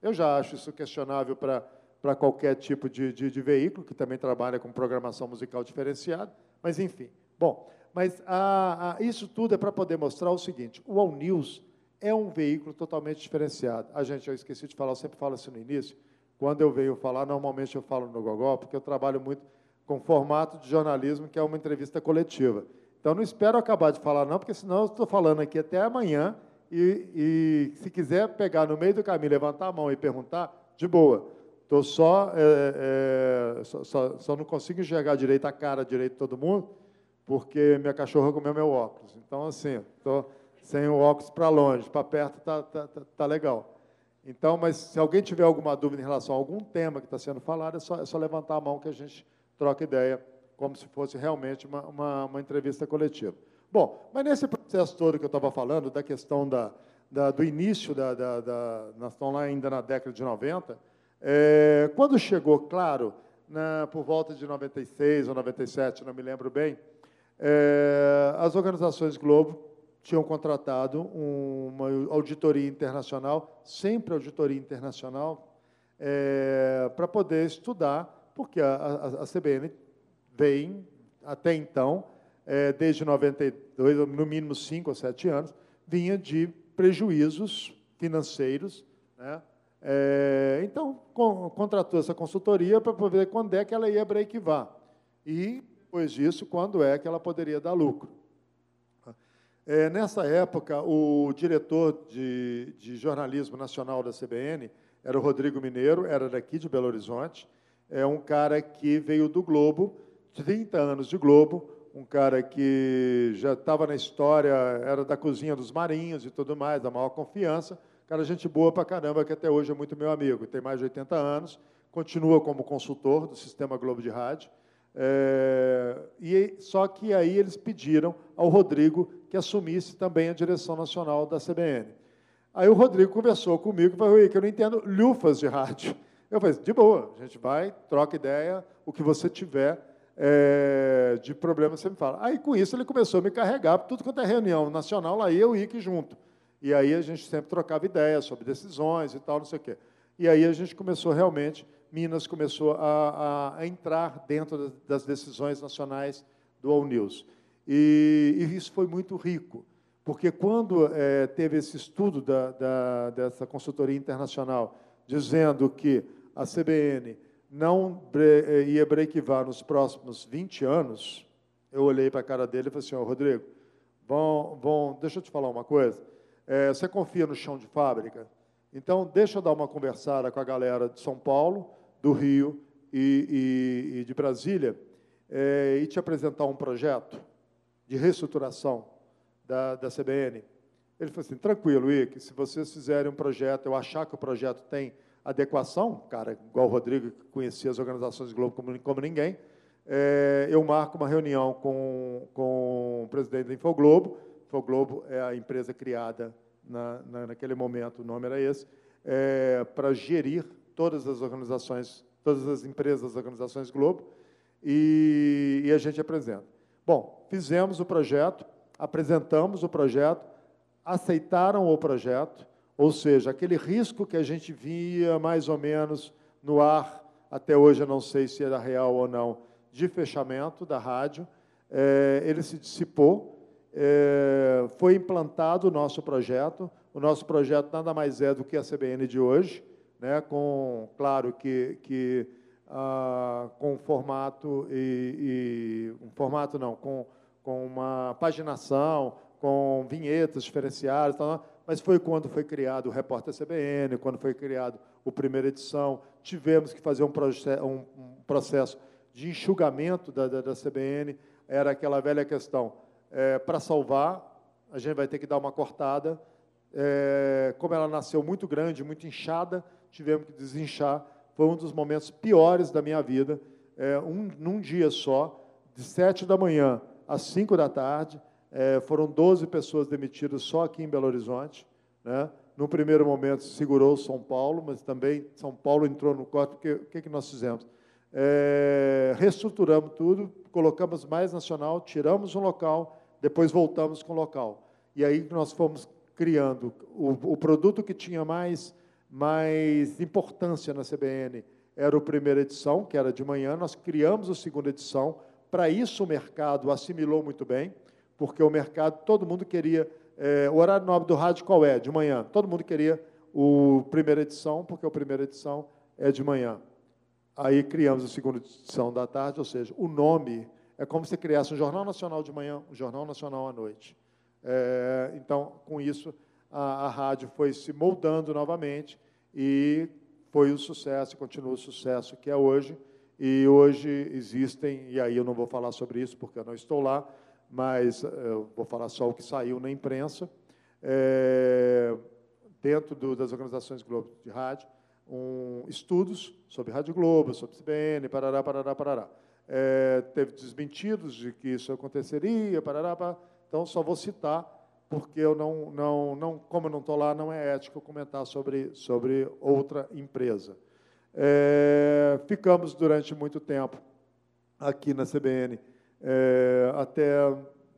Eu já acho isso questionável para qualquer tipo de, de, de, veículo, que também trabalha com programação musical diferenciada, mas enfim. Bom, mas a, a, isso tudo é para poder mostrar o seguinte: o All News é um veículo totalmente diferenciado. A gente, eu esqueci de falar, eu sempre falo assim no início. Quando eu venho falar, normalmente eu falo no Gogó, porque eu trabalho muito com formato de jornalismo, que é uma entrevista coletiva. Então, não espero acabar de falar, não, porque senão eu estou falando aqui até amanhã, e, e, se quiser pegar no meio do caminho, levantar a mão e perguntar, de boa. Estou só, é, é, só, só, só, não consigo enxergar direito a cara direito de todo mundo, porque minha cachorra comeu meu óculos. Então, assim, estou sem o óculos para longe, para perto está tá, tá, tá legal. Então, mas se alguém tiver alguma dúvida em relação a algum tema que está sendo falado, é só, é só levantar a mão que a gente troca ideia, como se fosse realmente uma, uma, uma entrevista coletiva. Bom, mas nesse processo todo que eu estava falando, da questão da, da, do início, da, da, da, nós estamos lá ainda na década de 90, é, quando chegou, claro, na, por volta de 96 ou 97, não me lembro bem, é, as organizações Globo tinham contratado uma auditoria internacional, sempre auditoria internacional, é, para poder estudar porque a, a, a CBN vem, até então, é, desde 92, no mínimo cinco ou sete anos, vinha de prejuízos financeiros. Né? É, então, com, contratou essa consultoria para ver quando é que ela ia break-var. E, depois disso, quando é que ela poderia dar lucro. É, nessa época, o diretor de, de jornalismo nacional da CBN era o Rodrigo Mineiro, era daqui de Belo Horizonte, é um cara que veio do Globo, 30 anos de Globo, um cara que já estava na história, era da cozinha dos marinhos e tudo mais, da maior confiança, cara gente boa pra caramba, que até hoje é muito meu amigo, tem mais de 80 anos, continua como consultor do Sistema Globo de Rádio, é, e só que aí eles pediram ao Rodrigo que assumisse também a direção nacional da CBN. Aí o Rodrigo conversou comigo e falou, que eu não entendo lufas de rádio. Eu falei, de boa, a gente vai, troca ideia, o que você tiver é, de problema você me fala. Aí, com isso, ele começou a me carregar, tudo quanto é reunião nacional, lá eu e Ike junto. E aí a gente sempre trocava ideias sobre decisões e tal, não sei o quê. E aí a gente começou realmente, Minas começou a, a, a entrar dentro das decisões nacionais do All News. E, e isso foi muito rico, porque quando é, teve esse estudo da, da, dessa consultoria internacional, dizendo que a CBN não eh, ia breakivar nos próximos 20 anos, eu olhei para a cara dele e falei assim, oh, Rodrigo, bom, bom, deixa eu te falar uma coisa, é, você confia no chão de fábrica? Então, deixa eu dar uma conversada com a galera de São Paulo, do Rio e, e, e de Brasília é, e te apresentar um projeto de reestruturação da, da CBN. Ele falou assim, tranquilo, Ike, se vocês fizerem um projeto, eu achar que o projeto tem adequação, cara igual o Rodrigo, que conhecia as organizações Globo como, como ninguém, é, eu marco uma reunião com, com o presidente da Infoglobo. Infoglobo é a empresa criada na, na, naquele momento, o nome era esse, é, para gerir todas as organizações, todas as empresas das organizações Globo, e, e a gente apresenta. Bom, fizemos o projeto, apresentamos o projeto, aceitaram o projeto, ou seja, aquele risco que a gente via mais ou menos no ar, até hoje eu não sei se era real ou não, de fechamento da rádio, é, ele se dissipou, é, foi implantado o nosso projeto. O nosso projeto nada mais é do que a CBN de hoje, né, com, claro, que, que ah, com formato e, e, um formato não, com, com uma paginação, com vinhetas diferenciadas, tal, mas foi quando foi criado o Repórter CBN, quando foi criado o primeira edição, tivemos que fazer um, um, um processo de enxugamento da, da, da, CBN, era aquela velha questão, é, para salvar, a gente vai ter que dar uma cortada, é, como ela nasceu muito grande, muito inchada, tivemos que desinchar, foi um dos momentos piores da minha vida, é, um, num dia só, de sete da manhã às cinco da tarde, é, foram 12 pessoas demitidas só aqui em Belo Horizonte. Né? No primeiro momento, segurou São Paulo, mas também São Paulo entrou no corte, o que, que nós fizemos? É, reestruturamos tudo, colocamos mais nacional, tiramos um local, depois voltamos com o local. E aí nós fomos criando o, o produto que tinha mais, mais importância na CBN, era o primeira edição, que era de manhã, nós criamos a segunda edição, para isso o mercado assimilou muito bem, porque o mercado, todo mundo queria. É, o horário nobre do rádio qual é? De manhã. Todo mundo queria o primeira edição, porque a primeira edição é de manhã. Aí criamos a segunda edição da tarde, ou seja, o nome é como se criasse um Jornal Nacional de manhã, um Jornal Nacional à noite. É, então, com isso, a, a rádio foi se moldando novamente e foi o sucesso, continua o sucesso que é hoje. E hoje existem, e aí eu não vou falar sobre isso porque eu não estou lá, mas eh, eu vou falar só o que saiu na imprensa, é, dentro do, das organizações Globo de rádio, um, estudos sobre Rádio Globo, sobre CBN, parará, parará, parará. É, teve desmentidos de que isso aconteceria, parará, parará. então só vou citar, porque eu não, não, não como eu não estou lá, não é ético comentar sobre, sobre outra empresa. É, ficamos durante muito tempo aqui na CBN é, até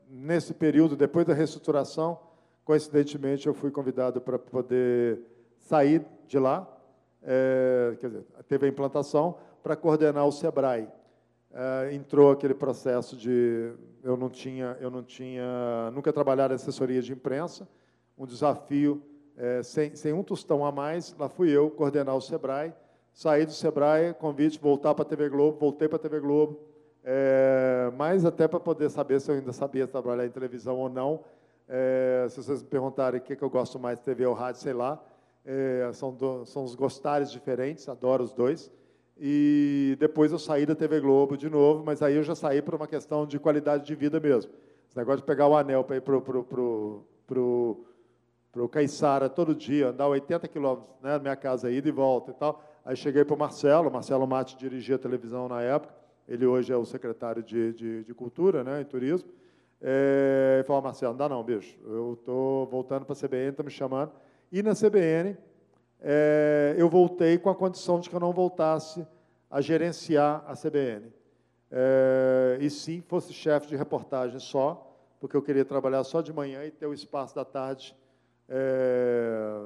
nesse período, depois da reestruturação, coincidentemente, eu fui convidado para poder sair de lá, é, quer dizer, teve a implantação para coordenar o Sebrae. É, entrou aquele processo de eu não tinha eu não tinha nunca trabalhado em assessoria de imprensa, um desafio é, sem, sem um tostão a mais. Lá fui eu coordenar o Sebrae, saí do Sebrae, convite voltar para a TV Globo, voltei para a TV Globo é, mas até para poder saber se eu ainda sabia trabalhar em televisão ou não, é, se vocês me perguntarem o que, que eu gosto mais, TV ou rádio, sei lá, é, são, do, são os gostares diferentes, adoro os dois. E depois eu saí da TV Globo de novo, mas aí eu já saí por uma questão de qualidade de vida mesmo. Esse negócio de pegar o anel para ir para o pro, pro, pro, pro Caiçara todo dia, andar 80 quilômetros né, na minha casa, ida e volta e tal. Aí cheguei para o Marcelo, Marcelo Mate dirigia a televisão na época, ele hoje é o secretário de, de, de Cultura né, e Turismo, é, e falou, Marcelo, não dá não, bicho, eu estou voltando para a CBN, está me chamando. E na CBN, é, eu voltei com a condição de que eu não voltasse a gerenciar a CBN. É, e sim, fosse chefe de reportagem só, porque eu queria trabalhar só de manhã e ter o espaço da tarde. É,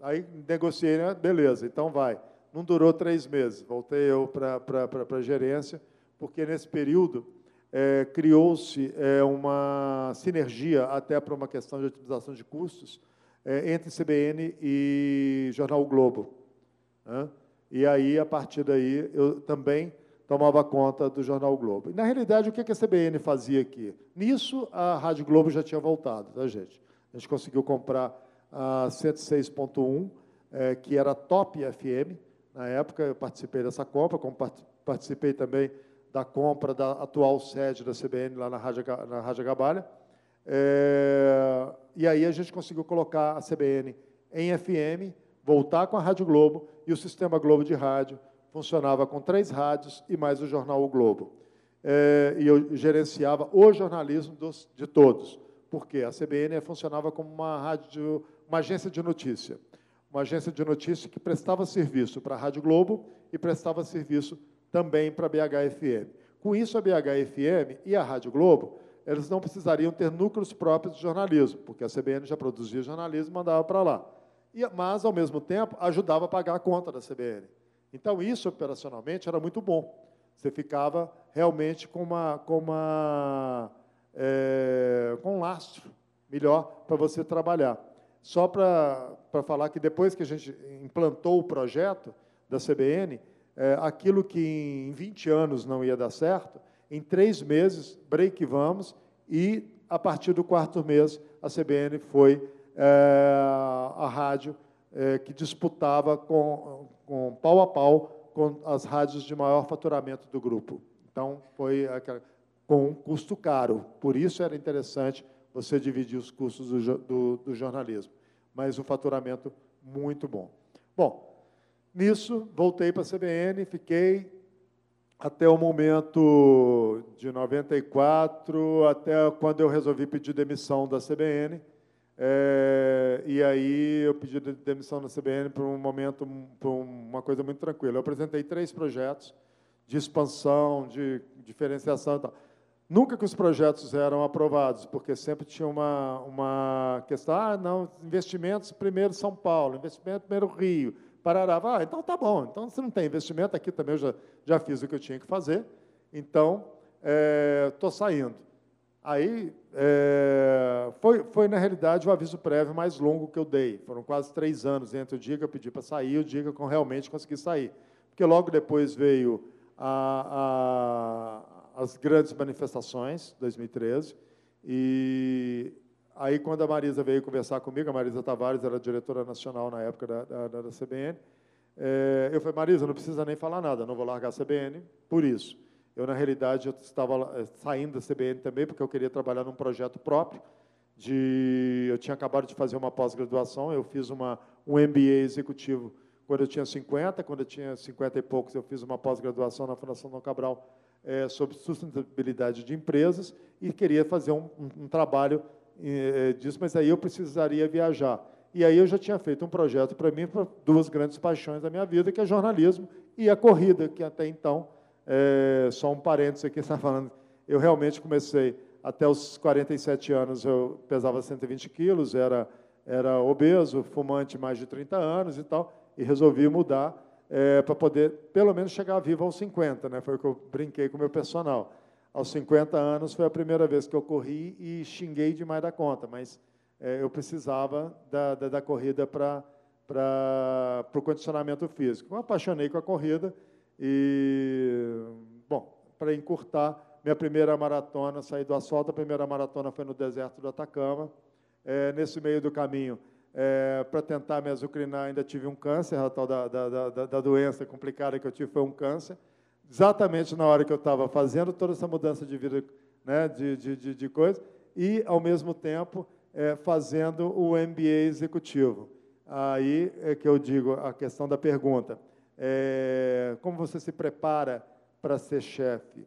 aí negociei, né? beleza, então vai. Não durou três meses, voltei eu para a gerência, porque nesse período é, criou-se é, uma sinergia, até para uma questão de otimização de custos, é, entre CBN e Jornal Globo. Né? E aí, a partir daí, eu também tomava conta do Jornal Globo. E, na realidade, o que a CBN fazia aqui? Nisso, a Rádio Globo já tinha voltado, tá, gente? A gente conseguiu comprar a 106.1, é, que era top FM. Na época, eu participei dessa compra, como participei também da compra da atual sede da CBN lá na Rádio, na Gabalha. É, e aí a gente conseguiu colocar a CBN em FM voltar com a Rádio Globo e o Sistema Globo de Rádio funcionava com três rádios e mais o jornal O Globo. É, e eu gerenciava o jornalismo dos, de todos, porque a CBN funcionava como uma, rádio, uma agência de notícia. Uma agência de notícia que prestava serviço para a Rádio Globo e prestava serviço também para a BHFM. Com isso, a BHFM e a Rádio Globo, eles não precisariam ter núcleos próprios de jornalismo, porque a CBN já produzia jornalismo e mandava para lá. E, mas, ao mesmo tempo, ajudava a pagar a conta da CBN. Então, isso operacionalmente era muito bom. Você ficava realmente com, uma, com, uma, é, com um lastro melhor para você trabalhar. Só para falar que depois que a gente implantou o projeto da CBN, é, aquilo que em 20 anos não ia dar certo, em três meses, break vamos, e a partir do quarto mês, a CBN foi é, a rádio é, que disputava com, com pau a pau com as rádios de maior faturamento do grupo. Então, foi com um custo caro. Por isso era interessante você dividir os custos do, do, do jornalismo. Mas um faturamento muito bom. Bom, nisso, voltei para a CBN, fiquei até o momento de 94, até quando eu resolvi pedir demissão da CBN. É, e aí eu pedi demissão da CBN por um momento, por uma coisa muito tranquila. Eu apresentei três projetos de expansão, de diferenciação e tal. Nunca que os projetos eram aprovados, porque sempre tinha uma, uma questão, ah, não, investimentos primeiro São Paulo, investimento primeiro Rio, Parará. Ah, então tá bom, então se não tem investimento, aqui também eu já, já fiz o que eu tinha que fazer, então estou é, saindo. Aí, é, foi, foi, na realidade, o aviso prévio mais longo que eu dei. Foram quase três anos entre o dia que eu pedi para sair e o dia que eu realmente consegui sair. Porque logo depois veio a, a, as grandes manifestações, 2013, e aí, quando a Marisa veio conversar comigo, a Marisa Tavares era diretora nacional na época da, da, da CBN, é, eu falei, Marisa, não precisa nem falar nada, não vou largar a CBN por isso. Eu, na realidade, eu estava eh, saindo da CBN também, porque eu queria trabalhar num projeto próprio. De, eu tinha acabado de fazer uma pós-graduação, eu fiz uma, um MBA executivo quando eu tinha 50, quando eu tinha 50 e poucos, eu fiz uma pós-graduação na Fundação Dom Cabral é, sobre sustentabilidade de empresas e queria fazer um, um, um trabalho é, disso, mas aí eu precisaria viajar. E aí eu já tinha feito um projeto para mim, para duas grandes paixões da minha vida, que é jornalismo e a corrida, que até então é, só um parênteses aqui, está falando. Eu realmente comecei, até os 47 anos, eu pesava 120 quilos, era, era obeso, fumante mais de 30 anos e tal, e resolvi mudar é, para poder, pelo menos, chegar vivo aos 50. Né? Foi o que eu brinquei com o meu personal. Aos 50 anos foi a primeira vez que eu corri e xinguei demais da conta, mas é, eu precisava da, da, da corrida para o condicionamento físico. Eu apaixonei com a corrida e, bom, para encurtar, minha primeira maratona, saí do asfalto, a primeira maratona foi no deserto do Atacama. É, nesse meio do caminho, é, para tentar me azucrinar, ainda tive um câncer, a tal da, da, da, da, doença complicada que eu tive foi um câncer. Exatamente na hora que eu estava fazendo toda essa mudança de vida, né, de, de, de, de coisa, e, ao mesmo tempo, é, fazendo o MBA executivo. Aí é que eu digo a questão da pergunta. É, como você se prepara para ser chefe?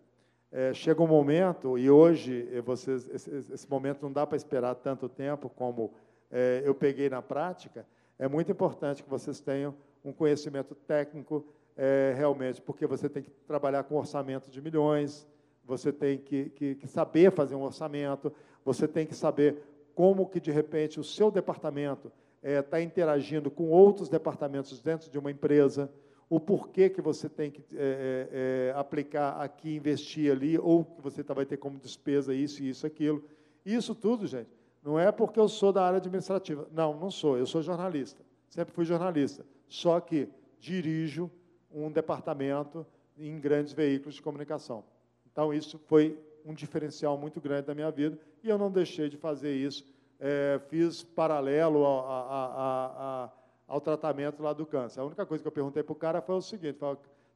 É, chega um momento, e hoje é, vocês, esse, esse momento não dá para esperar tanto tempo como é, eu peguei na prática, é muito importante que vocês tenham um conhecimento técnico é, realmente, porque você tem que trabalhar com orçamento de milhões, você tem que, que, que, saber fazer um orçamento, você tem que saber como que, de repente, o seu departamento está é, interagindo com outros departamentos dentro de uma empresa, o porquê que você tem que é, é, é, aplicar aqui, investir ali, ou que você tá, vai ter como despesa isso, isso, aquilo. Isso tudo, gente, não é porque eu sou da área administrativa. Não, não sou. Eu sou jornalista. Sempre fui jornalista. Só que dirijo um departamento em grandes veículos de comunicação. Então, isso foi um diferencial muito grande da minha vida e eu não deixei de fazer isso. É, fiz paralelo a, a, a, ao tratamento lá do câncer. A única coisa que eu perguntei para o cara foi o seguinte: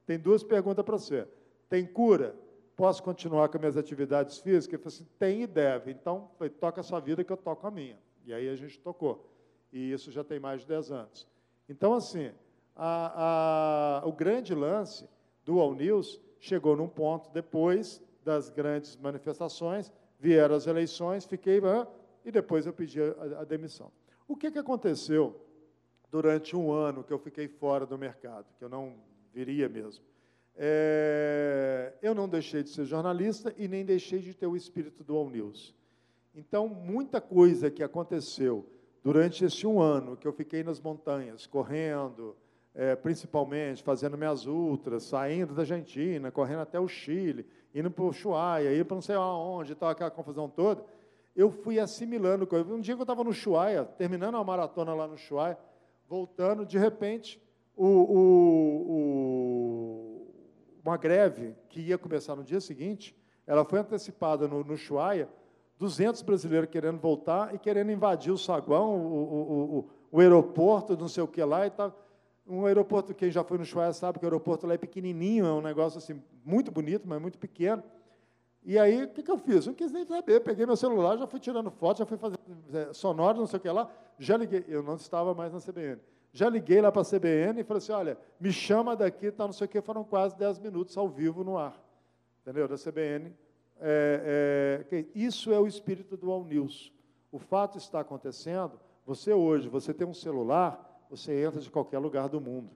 tem duas perguntas para você. Tem cura? Posso continuar com minhas atividades físicas? Ele falou assim: tem e deve. Então, falei, toca a sua vida que eu toco a minha. E aí a gente tocou. E isso já tem mais de 10 anos. Então, assim, a, a, o grande lance do All News chegou num ponto depois das grandes manifestações, vieram as eleições, fiquei e depois eu pedi a, a demissão. O que, que aconteceu durante um ano que eu fiquei fora do mercado, que eu não viria mesmo? É, eu não deixei de ser jornalista e nem deixei de ter o espírito do All News. Então, muita coisa que aconteceu durante esse um ano que eu fiquei nas montanhas, correndo, é, principalmente fazendo minhas ultras, saindo da Argentina, correndo até o Chile, indo para o Ushuaia, indo para não sei aonde, tal, aquela confusão toda, eu fui assimilando coisas. Um dia que eu estava no Ushuaia, terminando uma maratona lá no Ushuaia, voltando, de repente, o, o, o, uma greve que ia começar no dia seguinte, ela foi antecipada no, no Ushuaia, 200 brasileiros querendo voltar e querendo invadir o saguão, o, o, o, o aeroporto, não sei o que lá e tal. Um aeroporto, quem já foi no Ushuaia sabe que o aeroporto lá é pequenininho, é um negócio assim, muito bonito, mas muito pequeno. E aí, o que, que eu fiz? Não quis nem saber, peguei meu celular, já fui tirando foto, já fui fazendo é, sonoro, não sei o que lá, já liguei, eu não estava mais na CBN. Já liguei lá para a CBN e falei assim, olha, me chama daqui, tá, não sei o que, foram quase 10 minutos ao vivo no ar. Entendeu? Da CBN, é, é, isso é o espírito do All News. O fato está acontecendo, você hoje, você tem um celular, você entra de qualquer lugar do mundo.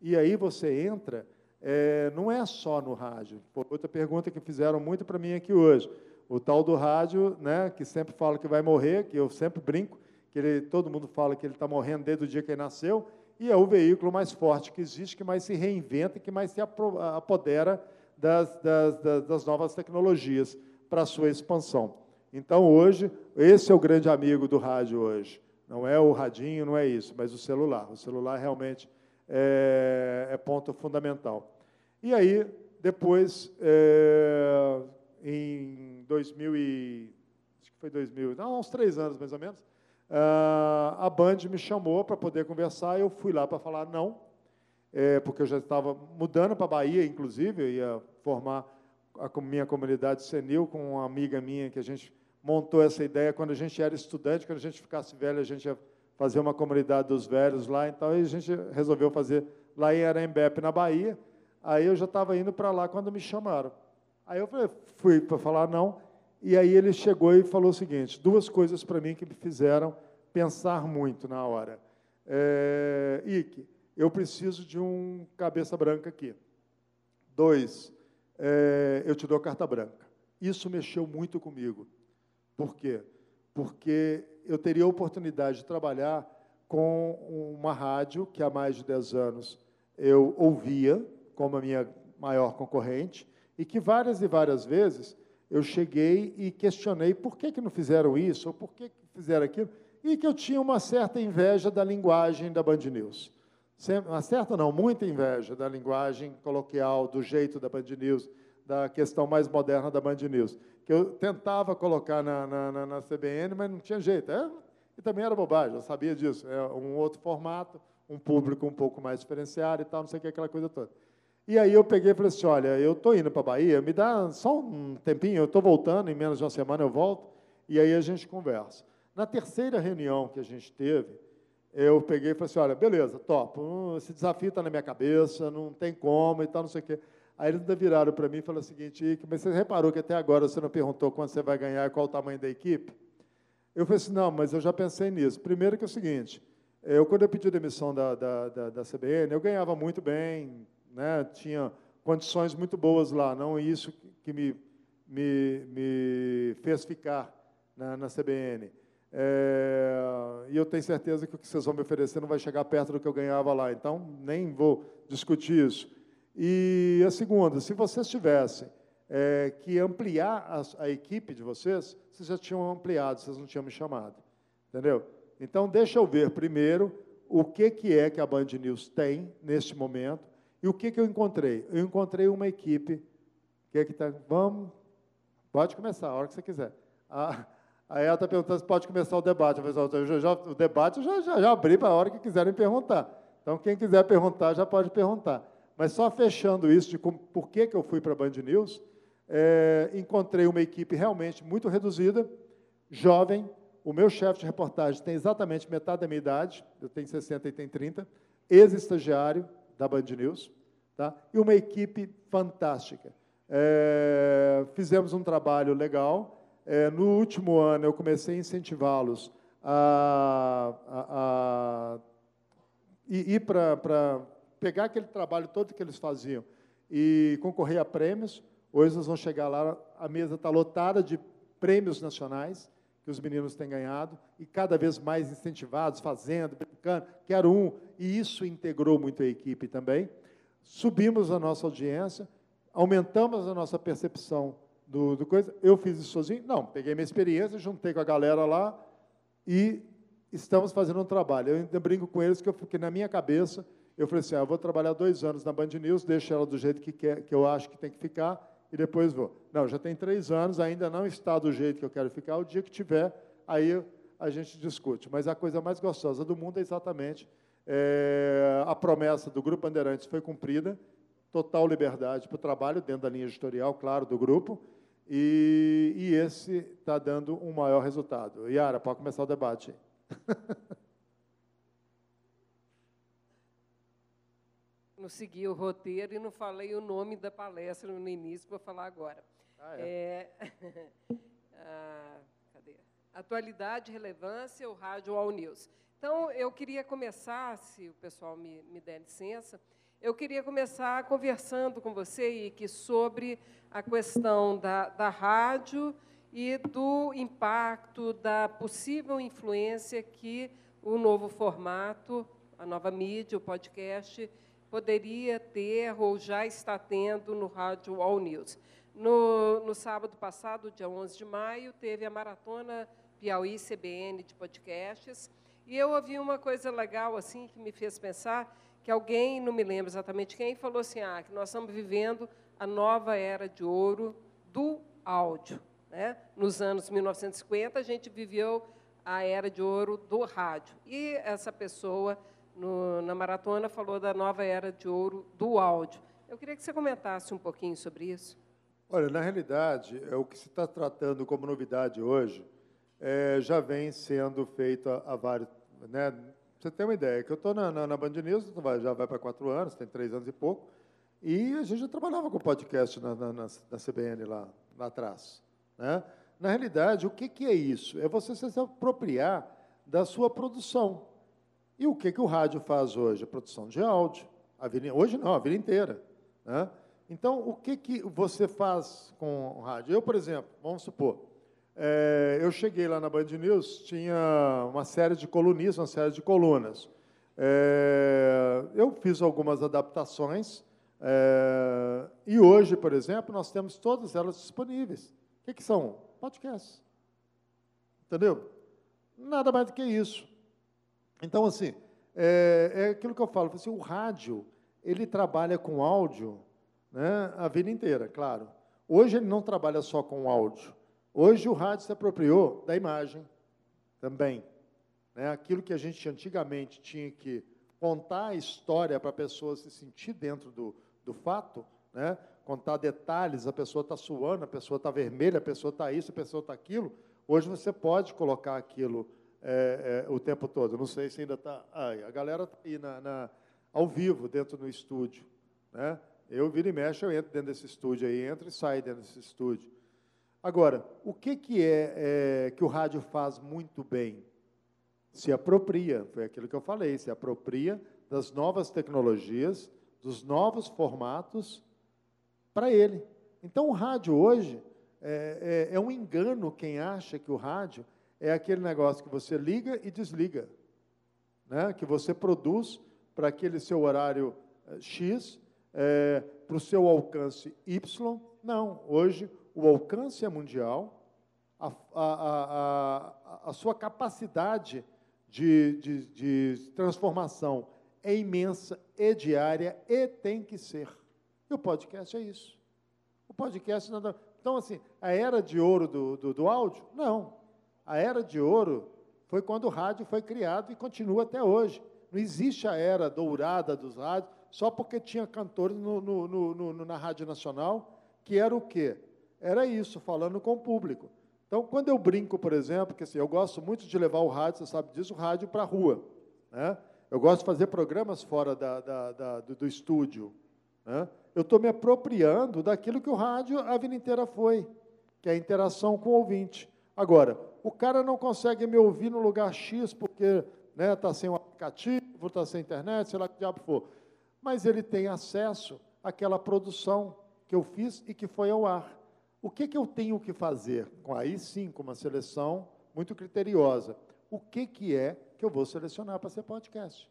E aí você entra, é, não é só no rádio. Outra pergunta que fizeram muito para mim aqui hoje. O tal do rádio, né, que sempre fala que vai morrer, que eu sempre brinco, que ele, todo mundo fala que ele está morrendo desde o dia que ele nasceu, e é o veículo mais forte que existe, que mais se reinventa, que mais se apodera das, das, das, das novas tecnologias para a sua expansão. Então, hoje, esse é o grande amigo do rádio hoje. Não é o radinho, não é isso, mas o celular. O celular realmente é, é ponto fundamental. E aí, depois, é, em 2000 e, acho que foi 2000, não, uns três anos mais ou menos, a Band me chamou para poder conversar, eu fui lá para falar não, é, porque eu já estava mudando para a Bahia, inclusive, eu ia formar a minha comunidade senil com uma amiga minha que a gente montou essa ideia quando a gente era estudante, quando a gente ficasse velho, a gente ia fazer uma comunidade dos velhos lá, então a gente resolveu fazer lá em Arembepe, na Bahia. Aí eu já estava indo para lá quando me chamaram. Aí eu fui para falar não, e aí ele chegou e falou o seguinte: duas coisas para mim que me fizeram pensar muito na hora. É, Ike, eu preciso de um cabeça branca aqui. Dois, é, eu te dou carta branca. Isso mexeu muito comigo. Por quê? Porque eu teria a oportunidade de trabalhar com uma rádio que há mais de 10 anos eu ouvia como a minha maior concorrente e que várias e várias vezes eu cheguei e questionei por que, que não fizeram isso ou por que, que fizeram aquilo e que eu tinha uma certa inveja da linguagem da Band News. Uma certa não, muita inveja da linguagem coloquial, do jeito da Band News, da questão mais moderna da Band News, que eu tentava colocar na, na, na CBN, mas não tinha jeito. É, e também era bobagem, eu sabia disso. É um outro formato, um público um pouco mais diferenciado e tal, não sei o que, aquela coisa toda. E aí eu peguei e falei assim, olha, eu estou indo para a Bahia, me dá só um tempinho, eu estou voltando, em menos de uma semana eu volto, e aí a gente conversa. Na terceira reunião que a gente teve, eu peguei e falei assim, olha, beleza, top, hum, esse desafio está na minha cabeça, não tem como e tal, não sei o quê. Aí eles ainda viraram para mim e falaram o seguinte, mas você reparou que até agora você não perguntou quanto você vai ganhar e qual o tamanho da equipe? Eu falei assim, não, mas eu já pensei nisso. Primeiro que é o seguinte, eu, quando eu pedi demissão da, da, da, da CBN, eu ganhava muito bem, né, tinha condições muito boas lá, não isso que me, me, me fez ficar na, na CBN. É, e eu tenho certeza que o que vocês vão me oferecer não vai chegar perto do que eu ganhava lá, então nem vou discutir isso. E a segunda, se vocês tivessem é, que ampliar a, a, equipe de vocês, vocês já tinham ampliado, vocês não tinham me chamado. Entendeu? Então, deixa eu ver primeiro o que, que é que a Band News tem neste momento e o que, que eu encontrei. Eu encontrei uma equipe que é que está. Vamos, pode começar a hora que você quiser. A, Aí ela está perguntando se pode começar o debate. Eu falei, já, já, o debate eu já, já, já abri para a hora que quiserem perguntar. Então, quem quiser perguntar, já pode perguntar. Mas só fechando isso de como, por que, que eu fui para a Band News, é, encontrei uma equipe realmente muito reduzida, jovem. O meu chefe de reportagem tem exatamente metade da minha idade, eu tenho 60 e tem 30. ex-estagiário da Band News, tá? e uma equipe fantástica. É, fizemos um trabalho legal. É, no último ano, eu comecei a incentivá-los a, a, a ir para pegar aquele trabalho todo que eles faziam e concorrer a prêmios. Hoje nós vamos chegar lá, a mesa está lotada de prêmios nacionais que os meninos têm ganhado e cada vez mais incentivados, fazendo, brincando, quero um, e isso integrou muito a equipe também. Subimos a nossa audiência, aumentamos a nossa percepção do, do coisa. Eu fiz isso sozinho? Não, peguei minha experiência, juntei com a galera lá e estamos fazendo um trabalho. Eu ainda brinco com eles que, eu, que na minha cabeça eu falei assim, ah, eu vou trabalhar dois anos na Band News, deixo ela do jeito que, quer, que eu acho que tem que ficar e depois vou. Não, já tem três anos, ainda não está do jeito que eu quero ficar. O dia que tiver, aí a gente discute. Mas a coisa mais gostosa do mundo é exatamente é, a promessa do Grupo Bandeirantes foi cumprida, total liberdade para o trabalho, dentro da linha editorial, claro, do grupo, e, e esse está dando um maior resultado. Yara, pode começar o debate. não segui o roteiro e não falei o nome da palestra no início, vou falar agora. Ah, é. é... ah, cadê? Atualidade, relevância, o rádio All News. Então, eu queria começar, se o pessoal me, me der licença, eu queria começar conversando com você, Ike, sobre a questão da, da rádio e do impacto, da possível influência que o novo formato, a nova mídia, o podcast, poderia ter ou já está tendo no Rádio All News. No, no sábado passado, dia 11 de maio, teve a Maratona Piauí CBN de podcasts, e eu ouvi uma coisa legal assim que me fez pensar que alguém, não me lembro exatamente quem, falou assim: ah, que nós estamos vivendo a nova era de ouro do áudio. Né? Nos anos 1950, a gente viveu a era de ouro do rádio. E essa pessoa no, na maratona falou da nova era de ouro do áudio. Eu queria que você comentasse um pouquinho sobre isso. Olha, na realidade, é o que se está tratando como novidade hoje é, já vem sendo feito há, vários. Né? Você tem uma ideia, que eu estou na, na, na, Band News, já vai para quatro anos, tem três anos e pouco, e a gente já trabalhava com podcast na, na, na CBN lá, lá atrás. Né? Na realidade, o que, que é isso? É você se apropriar da sua produção. E o que, que o rádio faz hoje? A produção de áudio. Vida, hoje não, a vida inteira. Né? Então, o que, que você faz com o rádio? Eu, por exemplo, vamos supor, é, eu cheguei lá na Band News, tinha uma série de colunistas, uma série de colunas. É, eu fiz algumas adaptações, é, e hoje, por exemplo, nós temos todas elas disponíveis. O que, que são? Podcasts. Entendeu? Nada mais do que isso. Então, assim, é, é aquilo que eu falo, assim, o rádio, ele trabalha com áudio né, a vida inteira, claro. Hoje ele não trabalha só com áudio. Hoje o rádio se apropriou da imagem também. Né? Aquilo que a gente antigamente tinha que contar a história para a pessoa se sentir dentro do, do fato, né? contar detalhes, a pessoa está suando, a pessoa está vermelha, a pessoa está isso, a pessoa está aquilo. Hoje você pode colocar aquilo é, é, o tempo todo. Não sei se ainda está. Ah, a galera está aí na, na, ao vivo, dentro do estúdio. Né? Eu, viro e mexo, eu entro dentro desse estúdio aí, entro e saio dentro desse estúdio. Agora, o que, que é, é que o rádio faz muito bem? Se apropria, foi aquilo que eu falei, se apropria das novas tecnologias, dos novos formatos para ele. Então, o rádio hoje é, é, é um engano quem acha que o rádio é aquele negócio que você liga e desliga, né? que você produz para aquele seu horário eh, X, é, para o seu alcance Y. Não, hoje o alcance é mundial, a, a, a, a sua capacidade de, de, de transformação é imensa e diária e tem que ser. E o podcast é isso. O podcast nada. Então, assim, a era de ouro do, do, do áudio? Não. A era de ouro foi quando o rádio foi criado e continua até hoje. Não existe a era dourada dos rádios só porque tinha cantores no, no, no, na Rádio Nacional, que era o quê? Era isso, falando com o público. Então, quando eu brinco, por exemplo, que assim, eu gosto muito de levar o rádio, você sabe disso, o rádio para a rua. Né? Eu gosto de fazer programas fora da, da, da, do, do, estúdio. Né? Eu estou me apropriando daquilo que o rádio a vida inteira foi, que é a interação com o ouvinte. Agora, o cara não consegue me ouvir no lugar X porque está né, tá sem o aplicativo, está sem internet, sei lá que diabo for. Mas ele tem acesso àquela produção que eu fiz e que foi ao ar. O que, que eu tenho que fazer? Aí sim, com uma seleção muito criteriosa. O que, que é que eu vou selecionar para ser podcast?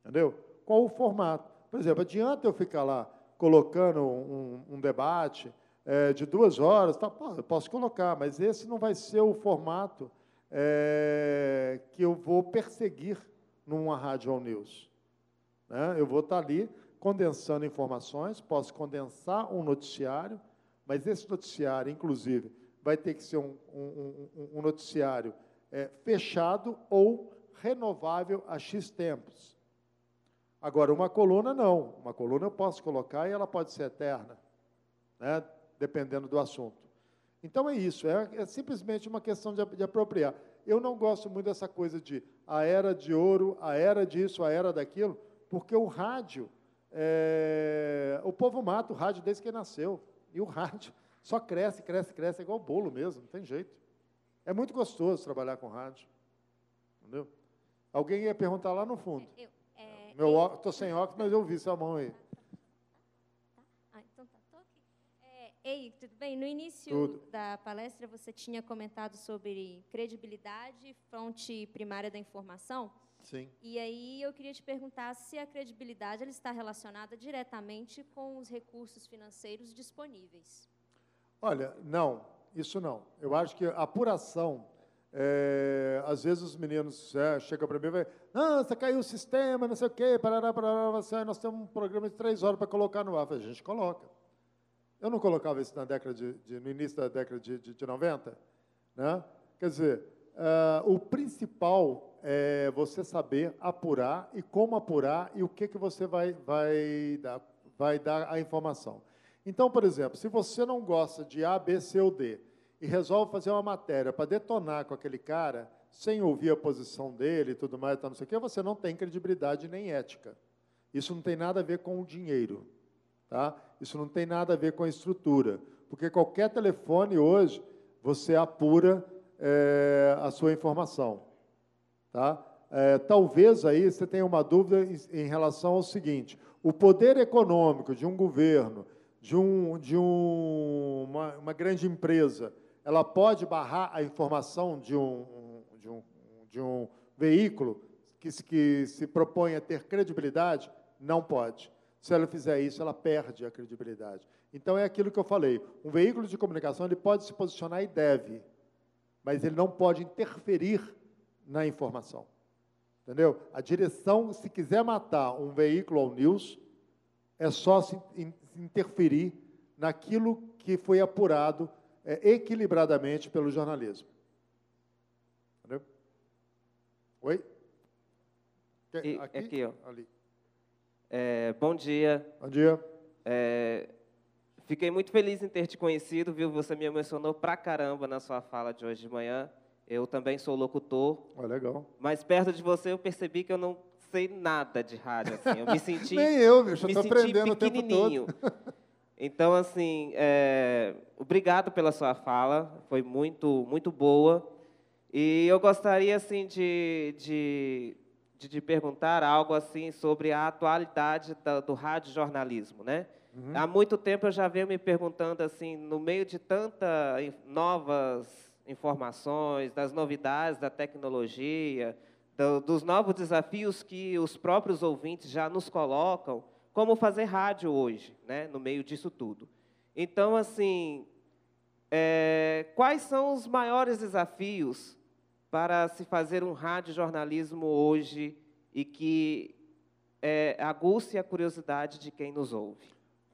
Entendeu? Qual o formato? Por exemplo, adianta eu ficar lá colocando um, um debate é, de duas horas, tá, eu posso colocar, mas esse não vai ser o formato é, que eu vou perseguir numa rádio news. Né? Eu vou estar ali condensando informações, posso condensar um noticiário, mas esse noticiário, inclusive, vai ter que ser um, um, um, um noticiário é, fechado ou renovável a X tempos. Agora, uma coluna não. Uma coluna eu posso colocar e ela pode ser eterna, né, dependendo do assunto. Então é isso, é, é simplesmente uma questão de, de, apropriar. Eu não gosto muito dessa coisa de a era de ouro, a era disso, a era daquilo, porque o rádio, é, o povo mata o rádio desde que nasceu. E o rádio só cresce, cresce, cresce, é igual bolo mesmo, não tem jeito. É muito gostoso trabalhar com rádio. Entendeu? Alguém ia perguntar lá no fundo. Eu, é, Meu estou sem óculos, mas eu vi sua mão aí. Ah, então tá, tô aqui. É, ei, tudo bem? No início tudo. da palestra você tinha comentado sobre credibilidade, fonte primária da informação. Sim. E aí eu queria te perguntar se a credibilidade ela está relacionada diretamente com os recursos financeiros disponíveis. Olha, não, isso não. Eu acho que a apuração, é, às vezes os meninos é, chegam para mim e falam, você caiu o sistema, não sei o quê, parará, parará, nós temos um programa de três horas para colocar no ar. a gente coloca. Eu não colocava isso na década de, de no início da década de, de, de 90, né? Quer dizer, uh, o principal é você saber apurar e como apurar e o que, que você vai, vai, dar, vai dar a informação. Então, por exemplo, se você não gosta de A, B, C ou D e resolve fazer uma matéria para detonar com aquele cara, sem ouvir a posição dele e tudo mais, tá, não sei o quê, você não tem credibilidade nem ética. Isso não tem nada a ver com o dinheiro. Tá? Isso não tem nada a ver com a estrutura. Porque qualquer telefone hoje, você apura é, a sua informação. Tá? É, talvez aí você tenha uma dúvida em, em relação ao seguinte: o poder econômico de um governo de, um, de um, uma, uma grande empresa, ela pode barrar a informação de um, de um, de um veículo que que se propõe a ter credibilidade? Não pode. Se ela fizer isso, ela perde a credibilidade. Então, é aquilo que eu falei. Um veículo de comunicação ele pode se posicionar e deve, mas ele não pode interferir na informação. Entendeu? A direção, se quiser matar um veículo ou news, é só se interferir naquilo que foi apurado é, equilibradamente pelo jornalismo. Entendeu? Oi? Aqui? aqui ó. Ali. É, bom dia. Bom dia. É, fiquei muito feliz em ter te conhecido, viu? Você me emocionou pra caramba na sua fala de hoje de manhã. Eu também sou locutor. Oh, legal. Mas perto de você eu percebi que eu não sei nada de rádio, assim. Eu me senti. Nem eu, bicho, eu estou aprendendo o tempo todo. Então, assim, é, obrigado pela sua fala, foi muito, muito boa. E eu gostaria, assim, de, de, de te perguntar algo, assim, sobre a atualidade do, do rádio jornalismo, né? Uhum. Há muito tempo eu já venho me perguntando, assim, no meio de tantas novas informações, das novidades da tecnologia, do, dos novos desafios que os próprios ouvintes já nos colocam, como fazer rádio hoje, né, no meio disso tudo. Então, assim, é, quais são os maiores desafios para se fazer um rádio jornalismo hoje e que é, aguce a curiosidade de quem nos ouve?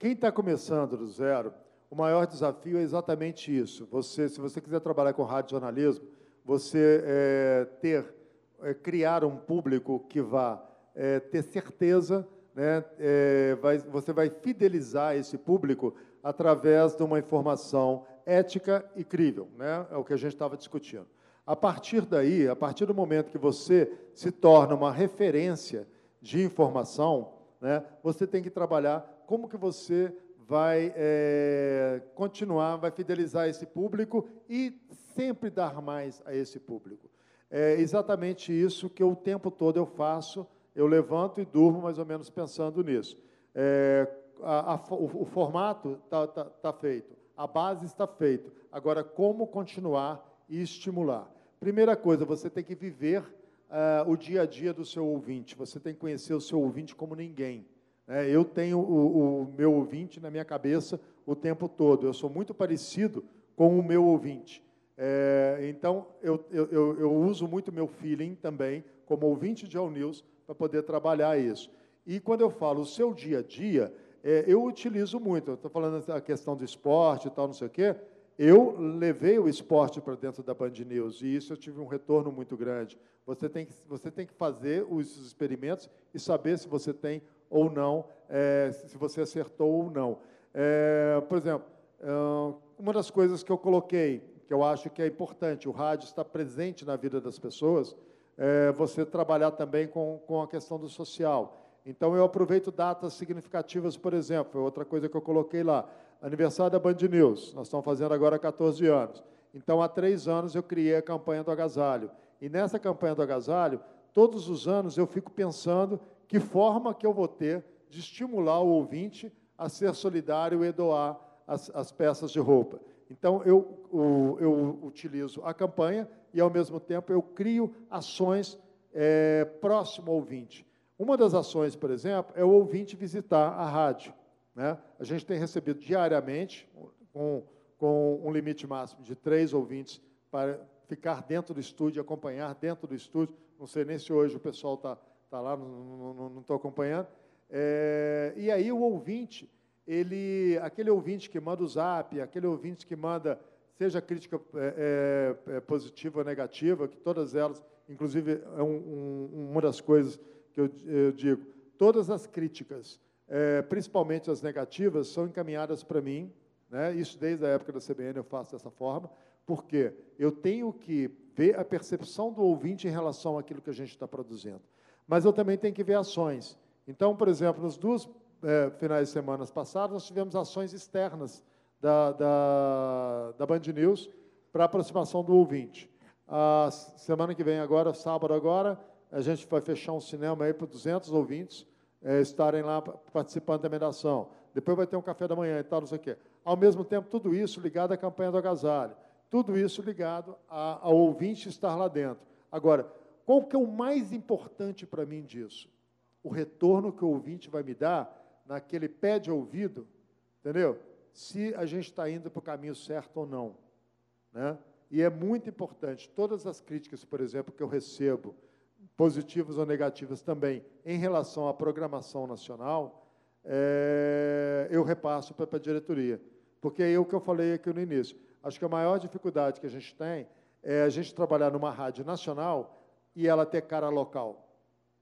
Quem está começando do zero, o maior desafio é exatamente isso. Você, se você quiser trabalhar com rádio jornalismo, você é, ter é, criar um público que vá é, ter certeza, né, é, vai, você vai fidelizar esse público através de uma informação ética e crível, né, é o que a gente estava discutindo. A partir daí, a partir do momento que você se torna uma referência de informação, né, você tem que trabalhar como que você vai é, continuar, vai fidelizar esse público e sempre dar mais a esse público. É exatamente isso que o tempo todo eu faço, eu levanto e durmo mais ou menos pensando nisso. É, a, a, o, o, formato está tá, tá feito, a base está feita. Agora, como continuar e estimular? Primeira coisa, você tem que viver uh, o dia a dia do seu ouvinte. Você tem que conhecer o seu ouvinte como ninguém. Né? Eu tenho o, o meu ouvinte na minha cabeça o tempo todo. Eu sou muito parecido com o meu ouvinte. É, então, eu, eu, eu, uso muito meu feeling também, como ouvinte de All News, para poder trabalhar isso. E quando eu falo o seu dia a dia, é, eu utilizo muito. Estou falando a questão do esporte e tal, não sei o quê. Eu levei o esporte para dentro da Band News e isso eu tive um retorno muito grande. Você tem que, você tem que fazer os experimentos e saber se você tem ou não, é, se você acertou ou não. É, por exemplo, uma das coisas que eu coloquei, que eu acho que é importante, o rádio está presente na vida das pessoas, é você trabalhar também com, com a questão do social. Então, eu aproveito datas significativas, por exemplo, outra coisa que eu coloquei lá aniversário da Band News, nós estamos fazendo agora 14 anos. Então, há três anos eu criei a campanha do agasalho. E nessa campanha do agasalho, todos os anos eu fico pensando que forma que eu vou ter de estimular o ouvinte a ser solidário e doar as, as peças de roupa. Então, eu, o, eu utilizo a campanha e, ao mesmo tempo, eu crio ações é, próximo ao ouvinte. Uma das ações, por exemplo, é o ouvinte visitar a rádio. Né? A gente tem recebido diariamente, com, com um limite máximo de três ouvintes, para ficar dentro do estúdio, acompanhar dentro do estúdio. Não sei nem se hoje o pessoal está tá lá, não estou acompanhando. É, e aí o ouvinte, ele, aquele ouvinte que manda o zap, aquele ouvinte que manda, seja crítica é, é, é positiva ou negativa, que todas elas, inclusive, é um, um, uma das coisas que eu, eu digo, todas as críticas é, principalmente as negativas, são encaminhadas para mim. Né? Isso desde a época da CBN eu faço dessa forma, porque eu tenho que ver a percepção do ouvinte em relação àquilo que a gente está produzindo. Mas eu também tenho que ver ações. Então, por exemplo, nos dois é, finais de semana passados, nós tivemos ações externas da, da, da Band News para aproximação do ouvinte. A semana que vem, agora, sábado agora, a gente vai fechar um cinema aí para 200 ouvintes, é, estarem lá participando da medação. Depois vai ter um café da manhã e tal, não sei o quê. Ao mesmo tempo, tudo isso ligado à campanha do agasalho. Tudo isso ligado a, ao ouvinte estar lá dentro. Agora, qual que é o mais importante para mim disso? O retorno que o ouvinte vai me dar naquele pé de ouvido, entendeu? Se a gente está indo para o caminho certo ou não. Né? E é muito importante, todas as críticas, por exemplo, que eu recebo, positivas ou negativas também, em relação à programação nacional, é, eu repasso para a diretoria. Porque é o que eu falei aqui no início. Acho que a maior dificuldade que a gente tem é a gente trabalhar numa rádio nacional e ela ter cara local.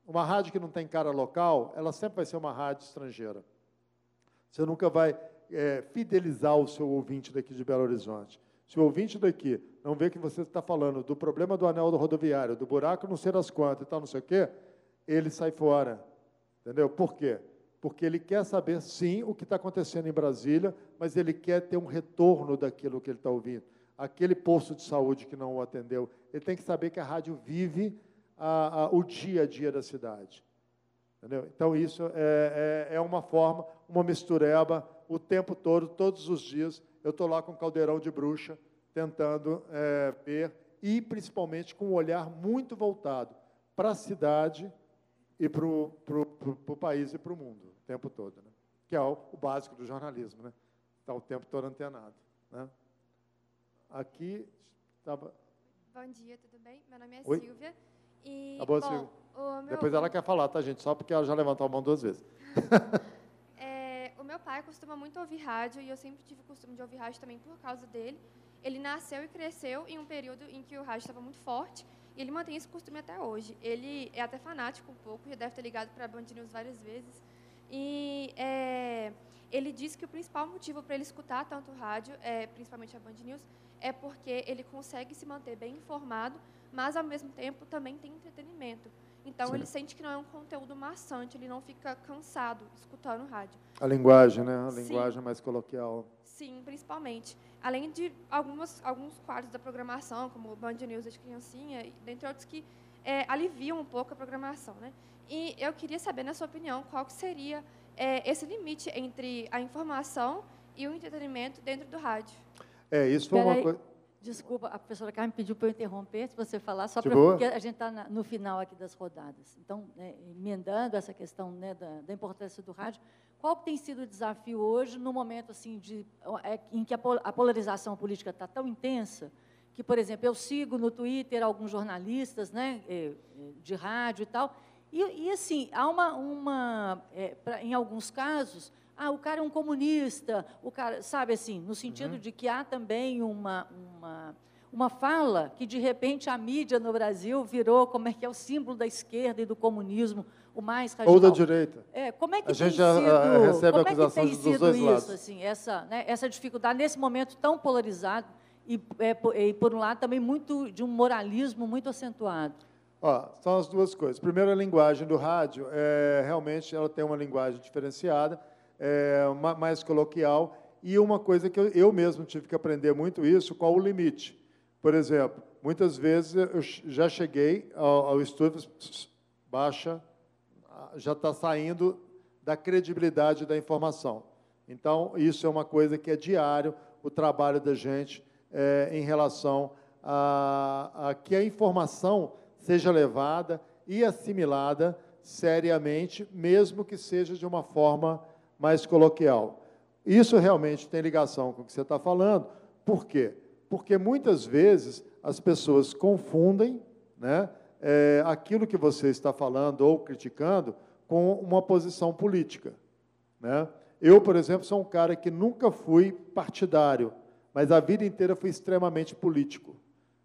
Uma rádio que não tem cara local, ela sempre vai ser uma rádio estrangeira. Você nunca vai é, fidelizar o seu ouvinte daqui de Belo Horizonte. Se o ouvinte daqui não vê que você está falando do problema do anel do rodoviário, do buraco não sei das quantas e tal, não sei o quê, ele sai fora. Entendeu? Por quê? Porque ele quer saber, sim, o que está acontecendo em Brasília, mas ele quer ter um retorno daquilo que ele está ouvindo. Aquele posto de saúde que não o atendeu, ele tem que saber que a rádio vive a, a, o dia a dia da cidade. Entendeu? Então, isso é, é, é uma forma, uma mistureba, o tempo todo, todos os dias, eu estou lá com um caldeirão de bruxa, tentando é, ver, e principalmente com um olhar muito voltado para a cidade e para o país e para o mundo, o tempo todo. Né? Que é o, o, básico do jornalismo, né? Está o tempo todo antenado. Né? Aqui estava. Bom dia, tudo bem? Meu nome é Oi? Silvia. E, tá bom, bom Silvia. Depois ela quer falar, tá, gente? Só porque ela já levantou a mão duas vezes. meu pai costuma muito ouvir rádio e eu sempre tive o costume de ouvir rádio também por causa dele. Ele nasceu e cresceu em um período em que o rádio estava muito forte e ele mantém esse costume até hoje. Ele é até fanático um pouco, já deve ter ligado para a Band News várias vezes. E é, ele disse que o principal motivo para ele escutar tanto rádio, é, principalmente a Band News, é porque ele consegue se manter bem informado, mas ao mesmo tempo também tem entretenimento. Então Sim. ele sente que não é um conteúdo maçante, ele não fica cansado escutando rádio. A linguagem, né? A Sim. linguagem mais coloquial. Sim, principalmente. Além de algumas, alguns quadros da programação, como o Band News de Criancinha, dentre outros que é, aliviam um pouco a programação. Né? E eu queria saber, na sua opinião, qual que seria é, esse limite entre a informação e o entretenimento dentro do rádio. É, isso foi uma Peraí. coisa. Desculpa, a professora Carmen pediu para eu interromper, se você falar, só pra, porque a gente está no final aqui das rodadas. Então, né, emendando essa questão né, da, da importância do rádio, qual tem sido o desafio hoje, no momento assim, de, é, em que a, pol- a polarização política está tão intensa, que, por exemplo, eu sigo no Twitter alguns jornalistas né, eh, eh, de rádio e tal, e, e, assim, há uma, uma eh, pra- em alguns casos, ah, o cara é um comunista, o cara, sabe assim, no sentido de que há também uma, uma, uma fala que, de repente, a mídia no Brasil virou como é que é o símbolo da esquerda e do comunismo, o mais radical. Ou da direita. É, como é que A tem gente já, sido, ah, recebe como é que acusações tem dos dois isso, lados. assim, essa, né, essa dificuldade nesse momento tão polarizado e, é, po- e, por um lado, também muito de um moralismo muito acentuado? Ó, são as duas coisas. Primeiro, a linguagem do rádio, é, realmente ela tem uma linguagem diferenciada, é, ma- mais coloquial, e uma coisa que eu, eu mesmo tive que aprender muito isso, qual o limite. Por exemplo, muitas vezes eu já cheguei ao, ao estúdio, baixa, ah, já está saindo da credibilidade da informação. Então, isso é uma coisa que é diário, o trabalho da gente é, em relação a, a que a informação seja levada e assimilada seriamente, mesmo que seja de uma forma mais coloquial. Isso realmente tem ligação com o que você está falando. Por quê? Porque muitas vezes as pessoas confundem né, é, aquilo que você está falando ou criticando com uma posição política. Né? Eu, por exemplo, sou um cara que nunca fui partidário, mas a vida inteira fui extremamente político.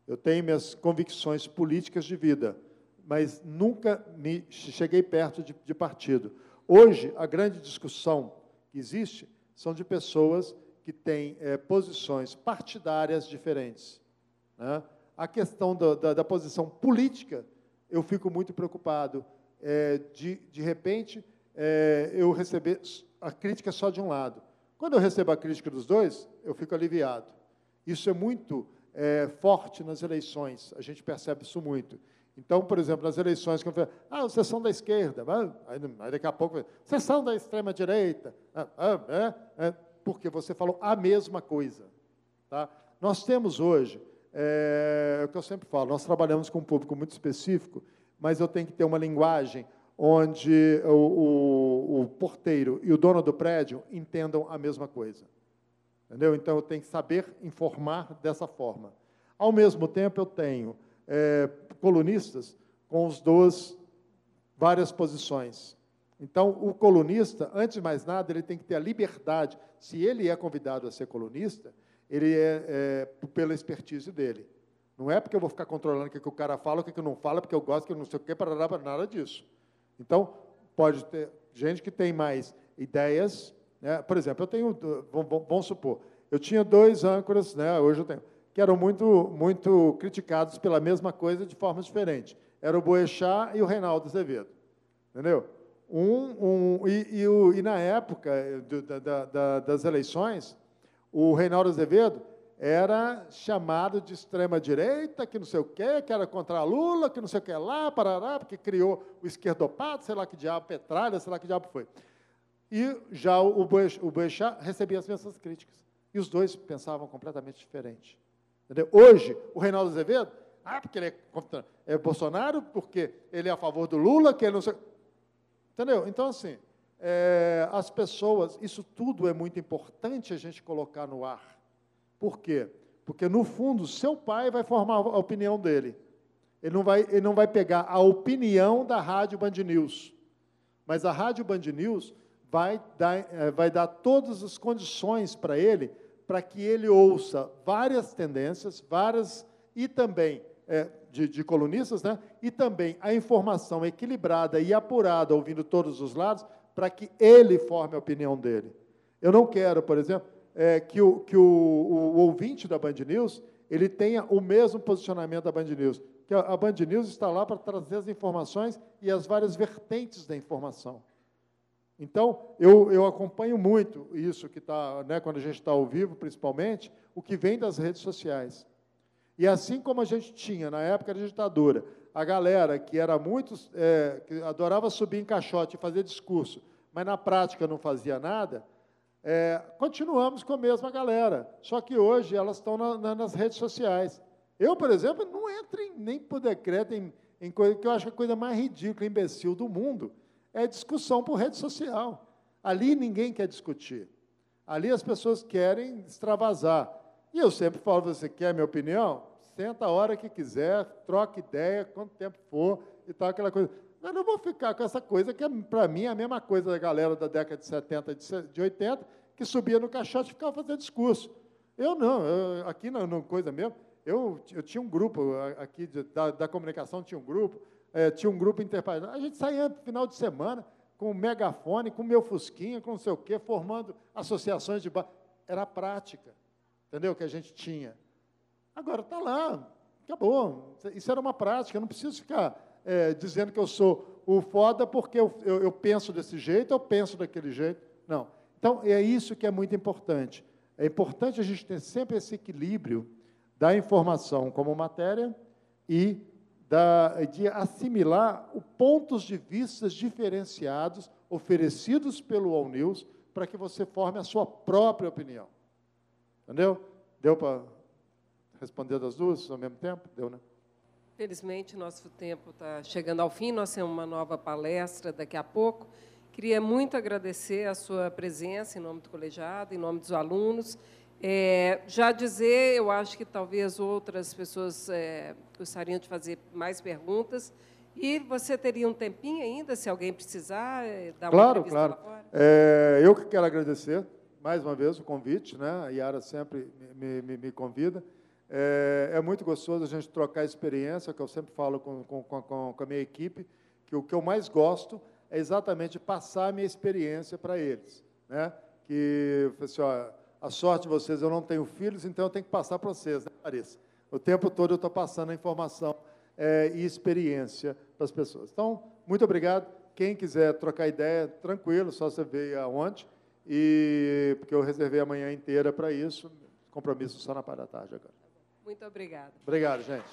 Eu tenho minhas convicções políticas de vida, mas nunca me cheguei perto de, de partido. Hoje, a grande discussão que existe são de pessoas que têm eh, posições partidárias diferentes. né? A questão da, da- da posição política, eu fico muito preocupado eh, de, de repente, eh, eu receber a crítica só de um lado. Quando eu recebo a crítica dos dois, eu fico aliviado. Isso é muito eh, forte nas eleições, a gente percebe isso muito. Então, por exemplo, nas eleições, que eu falo, ah, vocês são da esquerda, ah, aí daqui a pouco, vocês são da extrema-direita, ah, ah, é, é, porque você falou a mesma coisa. Tá? Nós temos hoje, é, é o que eu sempre falo, nós trabalhamos com um público muito específico, mas eu tenho que ter uma linguagem onde o, o, o porteiro e o dono do prédio entendam a mesma coisa. Entendeu? Então, eu tenho que saber informar dessa forma. Ao mesmo tempo, eu tenho é, colunistas com os duas, várias posições. Então, o colunista, antes de mais nada, ele tem que ter a liberdade. Se ele é convidado a ser colunista, ele é, é pela expertise dele. Não é porque eu vou ficar controlando o que, que o cara fala, o que, que não fala, porque eu gosto, que eu não sei o que, para nada disso. Então, pode ter gente que tem mais ideias. Né? Por exemplo, eu tenho, vamos, vamos- vamos supor, eu tinha dois âncoras, né? hoje eu tenho, que eram muito, muito criticados pela mesma coisa de formas diferentes. Era o Boechat e o Reinaldo Azevedo. Entendeu? Um, um, e, e, o- e na época eh, do- da- da- das eleições, o Reinaldo Azevedo era chamado de extrema-direita, que não sei o quê, que era contra Lula, que não sei o que lá, parará, porque criou o esquerdopato, sei lá que diabo, Petralha, sei lá que diabo foi. E já o Boech- o Boechat recebia as mesmas críticas. E os dois pensavam completamente diferente. Entendeu? Hoje, o Reinaldo Azevedo, ah, porque ele é, contra- é Bolsonaro, porque ele é a favor do Lula, que ele não sei... Entendeu? Então, assim, é, as pessoas, isso tudo é muito importante a gente colocar no ar. Por quê? Porque, no fundo, seu pai vai formar a opinião dele. Ele não vai, ele não vai pegar a opinião da Rádio Band News. Mas a Rádio Band News vai dar, eh, vai dar todas as condições para ele, para que ele ouça várias tendências, várias, e também eh, de, de colunistas, né? e também a informação equilibrada e apurada, ouvindo todos os lados, para que ele forme a opinião dele. Eu não quero, por exemplo, é, que, o, que o, o, ouvinte da Band News ele tenha o mesmo posicionamento da Band News. Que a, a Band News está lá para trazer as informações e as várias vertentes da informação. Então, eu, eu acompanho muito isso que está, né, quando a gente está ao vivo, principalmente, o que vem das redes sociais. E assim como a gente tinha, na época da ditadura, a galera que era muito, é, que adorava subir em caixote e fazer discurso, mas na prática não fazia nada, é, continuamos com a mesma galera. Só que hoje elas estão na, na, nas redes sociais. Eu, por exemplo, não entro em, nem por decreto em, em coisa que eu acho a coisa mais ridícula, imbecil do mundo é discussão por rede social. Ali ninguém quer discutir. Ali as pessoas querem extravasar. E eu sempre falo, você quer minha opinião? Senta a hora que quiser, troca ideia, quanto tempo for, e tal, aquela coisa. Eu não vou ficar com essa coisa que, é, para mim, é a mesma coisa da galera da década de 70, de 80, que subia no caixote e ficava fazendo discurso. Eu não, eu, aqui não, coisa mesmo, eu, eu tinha um grupo aqui de, da, da comunicação, tinha um grupo, é, tinha um grupo interpartidário. A gente saía no final de semana com o megafone, com o meu fusquinha, com não sei o quê, formando associações de bar. Era prática, entendeu? Que a gente tinha. Agora está lá, acabou. Isso era uma prática, eu não preciso ficar é, dizendo que eu sou o foda porque eu, eu, eu penso desse jeito, eu penso daquele jeito. Não. Então, é isso que é muito importante. É importante a gente ter sempre esse equilíbrio da informação como matéria e da, de assimilar os pontos de vista diferenciados oferecidos pelo All News para que você forme a sua própria opinião. Entendeu? Deu para responder das duas ao mesmo tempo? Deu, né? Felizmente, nosso tempo está chegando ao fim. Nós temos uma nova palestra daqui a pouco. Queria muito agradecer a sua presença em nome do colegiado, em nome dos alunos. É, já dizer, eu acho que talvez outras pessoas é, gostariam de fazer mais perguntas. E você teria um tempinho ainda, se alguém precisar, é, dar uma claro, claro. É, eu que quero agradecer, mais uma vez, o convite. Né? A Yara sempre me, me, me convida. É, é, muito gostoso a gente trocar experiência, que eu sempre falo com, com, com, com a minha equipe, que o que eu mais gosto é exatamente passar a minha experiência para eles. Né? Que, assim, ó, a sorte de vocês, eu não tenho filhos, então eu tenho que passar para vocês, né, Larissa? O tempo todo eu estou passando a informação é, e experiência para as pessoas. Então, muito obrigado. Quem quiser trocar ideia, tranquilo, só você ver aonde. E porque eu reservei a manhã inteira para isso. Compromisso só na parte da tarde agora. Muito obrigada. Obrigado, gente.